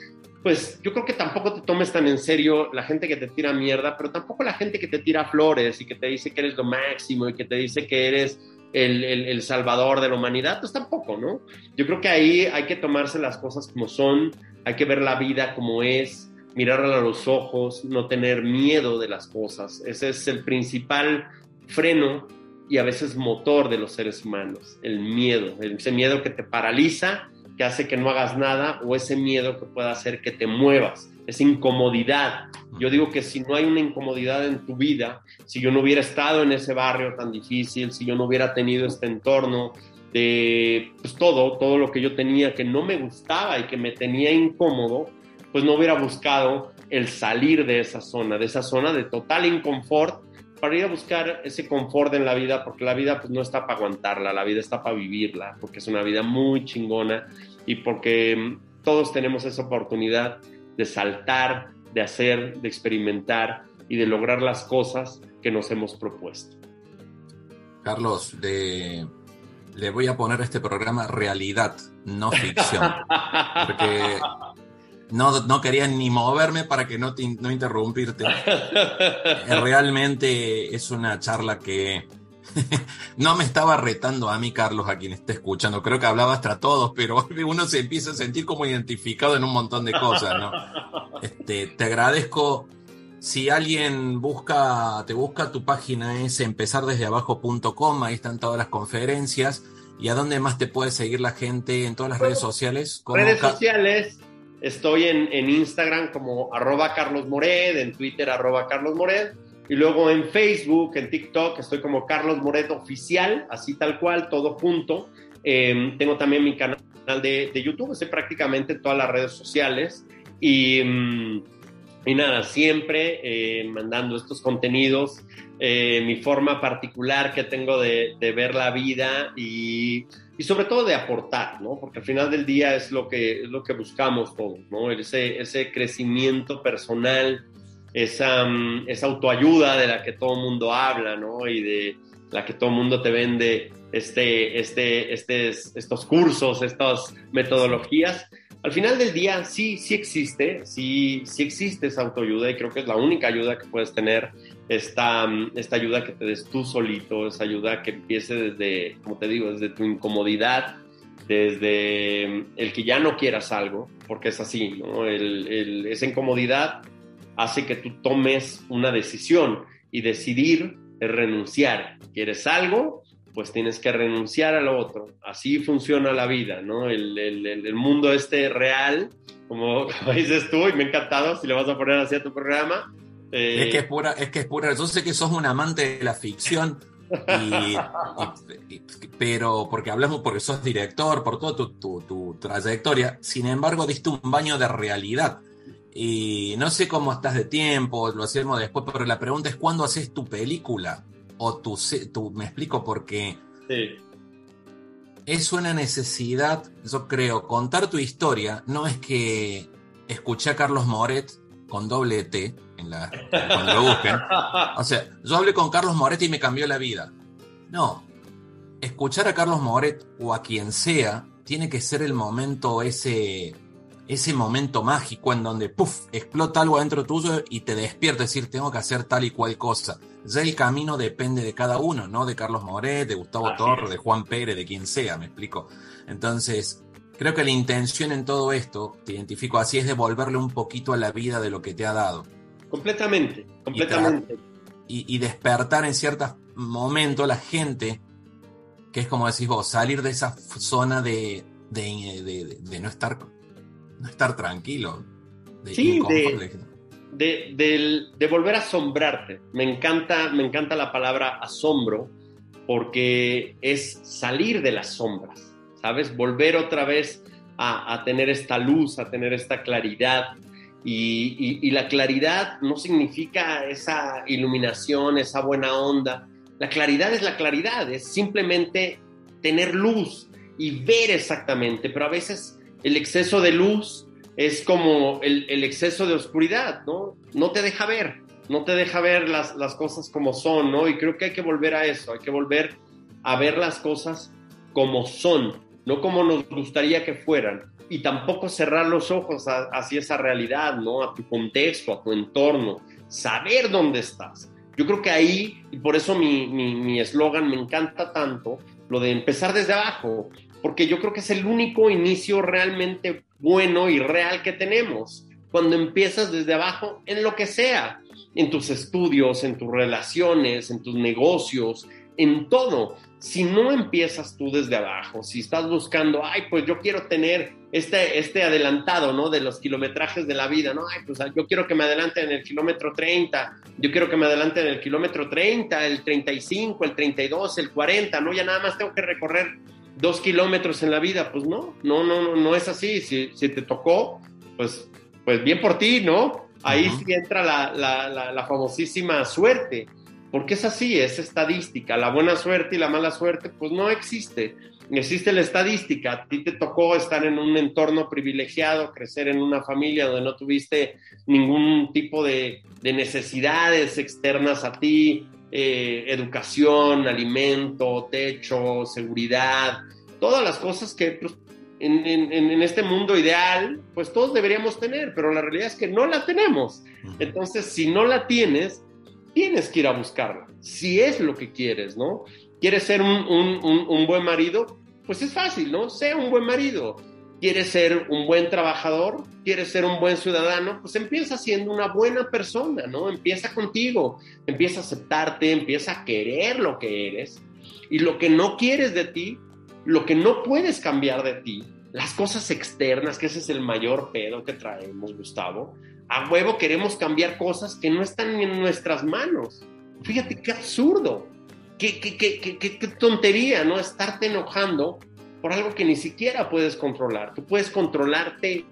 pues yo creo que tampoco te tomes tan en serio la gente que te tira mierda, pero tampoco la gente que te tira flores y que te dice que eres lo máximo y que te dice que eres el, el, salvador de la humanidad, pues tampoco, ¿no? Yo creo que ahí hay que tomarse las cosas como son, hay que ver la vida como es, mirarla a los ojos, no tener miedo de las cosas. Ese es el principal freno y a veces motor de los seres humanos, el miedo, ese miedo que te paraliza, que hace que no hagas nada, o ese miedo que puede hacer que te muevas, esa incomodidad. Yo digo que si no hay una incomodidad en tu vida, si yo no hubiera estado en ese barrio tan difícil, si yo no hubiera tenido este entorno de pues todo, todo lo que yo tenía que no me gustaba y que me tenía incómodo, pues no hubiera buscado el salir de esa zona, de esa zona de total inconfort para ir a buscar ese confort en la vida, porque la vida pues, no está para aguantarla, la vida está para vivirla, porque es una vida muy chingona y porque mm, todos tenemos esa oportunidad de saltar, de hacer, de experimentar y de lograr las cosas que nos hemos propuesto. Carlos, le voy a poner a este programa realidad, no ficción. Porque no, no quería ni moverme para que no, no interrumpirte. Eh, realmente es una charla que no me estaba retando a mí, Carlos, a quien esté escuchando. Creo que hablaba hasta todos, pero uno se empieza a sentir como identificado en un montón de cosas, ¿no? Este, te agradezco. Si alguien busca, te busca, tu página es empezardesdeabajo.com, ahí están todas las conferencias. ¿Y a dónde más te puede seguir la gente en todas las redes sociales? Redes sociales, Estoy en, Instagram como arroba Carlos Mored, en Twitter arroba Carlos Mored, y luego en Facebook, en TikTok, estoy como Carlos Mored Oficial, así tal cual, todo junto. Em, tengo también mi canal de, YouTube, estoy prácticamente en todas las redes sociales. Y, mm, y nada, siempre eh, mandando estos contenidos, eh, mi forma particular que tengo de, de ver la vida y y sobre todo de aportar, ¿no? Porque al final del día es lo que, es lo que buscamos todos, ¿no? Ese, ese crecimiento personal, esa, mm, esa autoayuda de la que todo el mundo habla, ¿no? Y de la que todo el mundo te vende este, este, este, estos cursos, estas metodologías. Al final del día sí, sí existe, sí, sí existe esa autoayuda y creo que es la única ayuda que puedes tener esta, esta ayuda que te des tú solito, esa ayuda que empiece desde, como te digo, desde tu incomodidad, desde el que ya no quieras algo, porque es así, ¿no? esa incomodidad hace que tú tomes una decisión y decidir es renunciar. ¿Quieres algo? Pues tienes que renunciar a lo otro. Así funciona la vida, ¿no? El, el mundo este real, como, como dices tú, y me ha encantado, si le vas a poner así a tu programa, es que es pura, es que es pura. Yo sé que sos un amante de la ficción, pero porque hablamos, porque sos director, por toda tu, trayectoria. Sin embargo, diste un baño de realidad. Y no sé cómo estás de tiempo, lo hacemos después, pero la pregunta es: ¿cuándo haces tu película? O tu, tu me explico, porque es una necesidad, yo creo, contar tu historia. No es que escuché a Carlos Moret con doble T en la, cuando lo busquen. O sea, yo hablé con Carlos Moret y me cambió la vida. No. Escuchar a Carlos Moret o a quien sea tiene que ser el momento ese ese momento mágico en donde puff, explota algo dentro tuyo y te despierta, decir, tengo que hacer tal y cual cosa. Ya el camino depende de cada uno, ¿no? De Carlos Moret, de Gustavo Torre, de Juan Pérez, de quien sea, me explico. Entonces, Creo que la intención en todo esto, te identifico así, es devolverle un poquito a la vida de lo que te ha dado. Completamente, completamente. Y, despertar en ciertos momentos la gente, que es como decís vos, salir de esa zona de, de, no, estar, no estar tranquilo. sí, de, volver a asombrarte. Me encanta, me encanta la palabra asombro porque es salir de las sombras ¿sabes? Volver otra vez a, tener esta luz, a tener esta claridad. Y, la claridad no significa esa iluminación, esa buena onda. La claridad es la claridad, es simplemente tener luz y ver exactamente, pero a veces el exceso de luz es como el, exceso de oscuridad, ¿no? No te deja ver, no te deja ver las, cosas como son, ¿no? Y creo que hay que volver a eso, hay que volver a ver las cosas como son, no como nos gustaría que fueran. Y tampoco cerrar los ojos hacia esa realidad, ¿no? A tu contexto, a tu entorno, saber dónde estás. Yo creo que ahí, y por eso mi eslogan me encanta tanto, lo de empezar desde abajo, porque yo creo que es el único inicio realmente bueno y real que tenemos. Cuando empiezas desde abajo en lo que sea, en tus estudios, en tus relaciones, en tus negocios, en todo. Si no empiezas tú desde abajo, si estás buscando, ay, pues yo quiero tener este, este adelantado, ¿no? De los kilometrajes de la vida, ¿no? Ay, pues yo quiero que me adelante en el kilómetro 30, yo quiero que me adelante en el kilómetro 30, el 35, el 32, el 40, ¿no? Ya nada más tengo que recorrer dos kilómetros en la vida. Pues no, no, no, no, no es así. Si, si te tocó, pues, pues bien por ti, ¿no? Ahí sí entra la, la, la, famosísima suerte, porque es así, es estadística. La buena suerte y la mala suerte, pues no existe. Existe la estadística. A ti te tocó estar en un entorno privilegiado, crecer en una familia donde no tuviste ningún tipo de, de necesidades externas a ti, eh, educación, alimento, techo, seguridad, todas las cosas que pues, en, este mundo ideal, pues todos deberíamos tener, pero la realidad es que no la tenemos. Entonces, si no la tienes, tienes que ir a buscarla, si es lo que quieres, ¿no? ¿Quieres ser un, un buen marido? Pues es fácil, ¿no? Sea un buen marido. ¿Quieres ser un buen trabajador? ¿Quieres ser un buen ciudadano? Pues empieza siendo una buena persona, ¿no? Empieza contigo, empieza a aceptarte, empieza a querer lo que eres y lo que no quieres de ti, lo que no puedes cambiar de ti, las cosas externas, que ese es el mayor pedo que traemos, Gustavo. A huevo queremos cambiar cosas que no están en nuestras manos. Fíjate qué absurdo, qué, qué, qué, qué, tontería, ¿no? Estarte enojando por algo que ni siquiera puedes controlar. Tú puedes controlarte,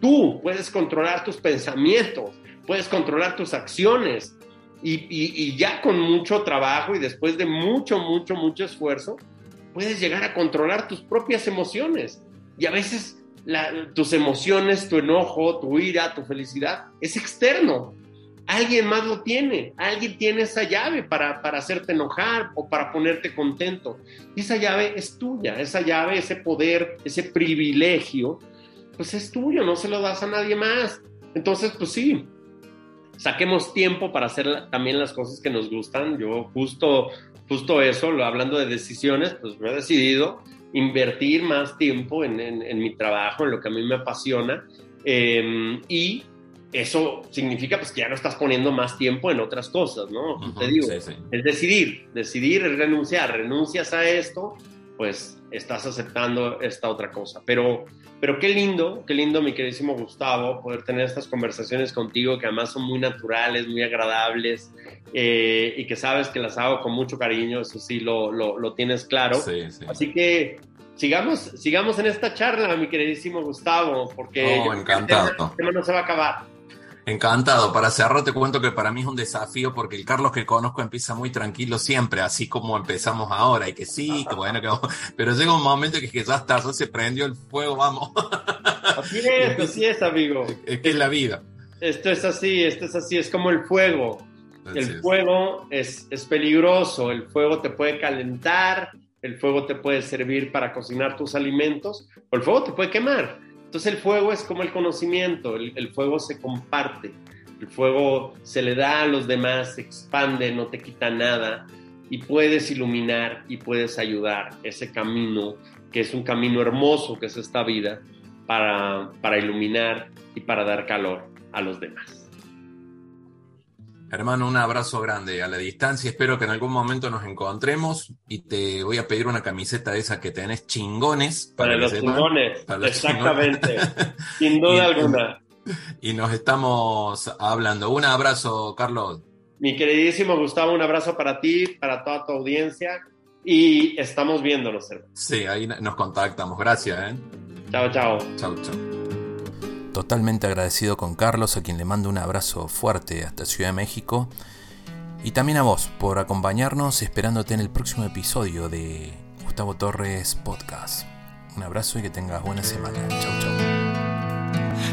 tú puedes controlar tus pensamientos, puedes controlar tus acciones. Y, ya con mucho trabajo y después de mucho, mucho, mucho esfuerzo, puedes llegar a controlar tus propias emociones. Y a veces tus emociones, tu enojo, tu ira, tu felicidad, es externo. Alguien más lo tiene, alguien tiene esa llave para, para hacerte enojar o para ponerte contento. Y esa llave es tuya, esa llave, ese poder, ese privilegio, pues es tuyo, no se lo das a nadie más. Entonces, pues sí, saquemos tiempo para hacer también las cosas que nos gustan. Yo justo justo eso, hablando de decisiones, pues me he decidido invertir más tiempo en, mi trabajo, en lo que a mí me apasiona. Em, y eso significa pues que ya no estás poniendo más tiempo en otras cosas, ¿no? Te digo, es decidir, decidir es renunciar, renuncias a esto, pues estás aceptando esta otra cosa. Pero pero qué lindo, qué lindo, mi queridísimo Gustavo, poder tener estas conversaciones contigo que además son muy naturales, muy agradables eh, y que sabes que las hago con mucho cariño, eso sí lo, lo, tienes claro. Así que sigamos, sigamos en esta charla, mi queridísimo Gustavo, porque oh, encantado. el tema no se va a acabar. Encantado. Para cerrar te cuento que para mí es un desafío porque el Carlos que conozco empieza muy tranquilo siempre, así como empezamos ahora, y que sí, que bueno, que pero llega un momento que, que ya está, ya se prendió el fuego, vamos. Así es, así es, amigo. Es que es la vida. Esto es así, esto es así, es como el fuego. el fuego es, es peligroso, el fuego te puede calentar, el fuego te puede servir para cocinar tus alimentos, o el fuego te puede quemar. Entonces el fuego es como el conocimiento, el, fuego se comparte, el fuego se le da a los demás, se expande, no te quita nada y puedes iluminar y puedes ayudar ese camino, que es un camino hermoso, que es esta vida, para, para iluminar y para dar calor a los demás. Hermano, un abrazo grande a la distancia. Espero que en algún momento nos encontremos y te voy a pedir una camiseta de esas que tenés chingones. Para, los chingones, exactamente. Sin duda alguna. Y nos estamos hablando. Un abrazo, Carlos. Mi queridísimo Gustavo, un abrazo para ti, para toda tu audiencia y estamos viéndonos. Sí, ahí nos contactamos. Gracias. ¿eh? Chao, chao. Chao, chao. Totalmente agradecido con Carlos, a quien le mando un abrazo fuerte hasta Ciudad de México. Y también a vos por acompañarnos, esperándote en el próximo episodio de Gustavo Torres Podcast. Un abrazo y que tengas buena semana. Chau, chau.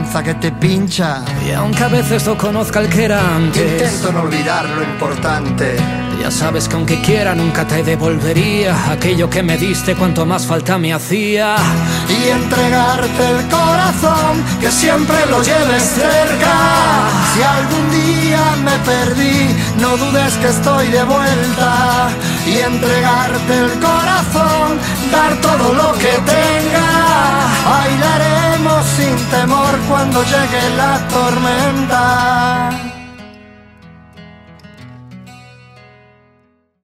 que te pincha. Y aunque a veces no conozca el que era antes, intento no olvidar lo importante. Ya sabes que aunque quiera nunca te devolvería aquello que me diste cuanto más falta me hacía. Y entregarte el corazón, que siempre lo lleves cerca. Si algún día me perdí, no dudes que estoy de vuelta. Y entregarte el corazón, dar todo lo que tenga. Bailaremos sin temor cuando llegue la tormenta.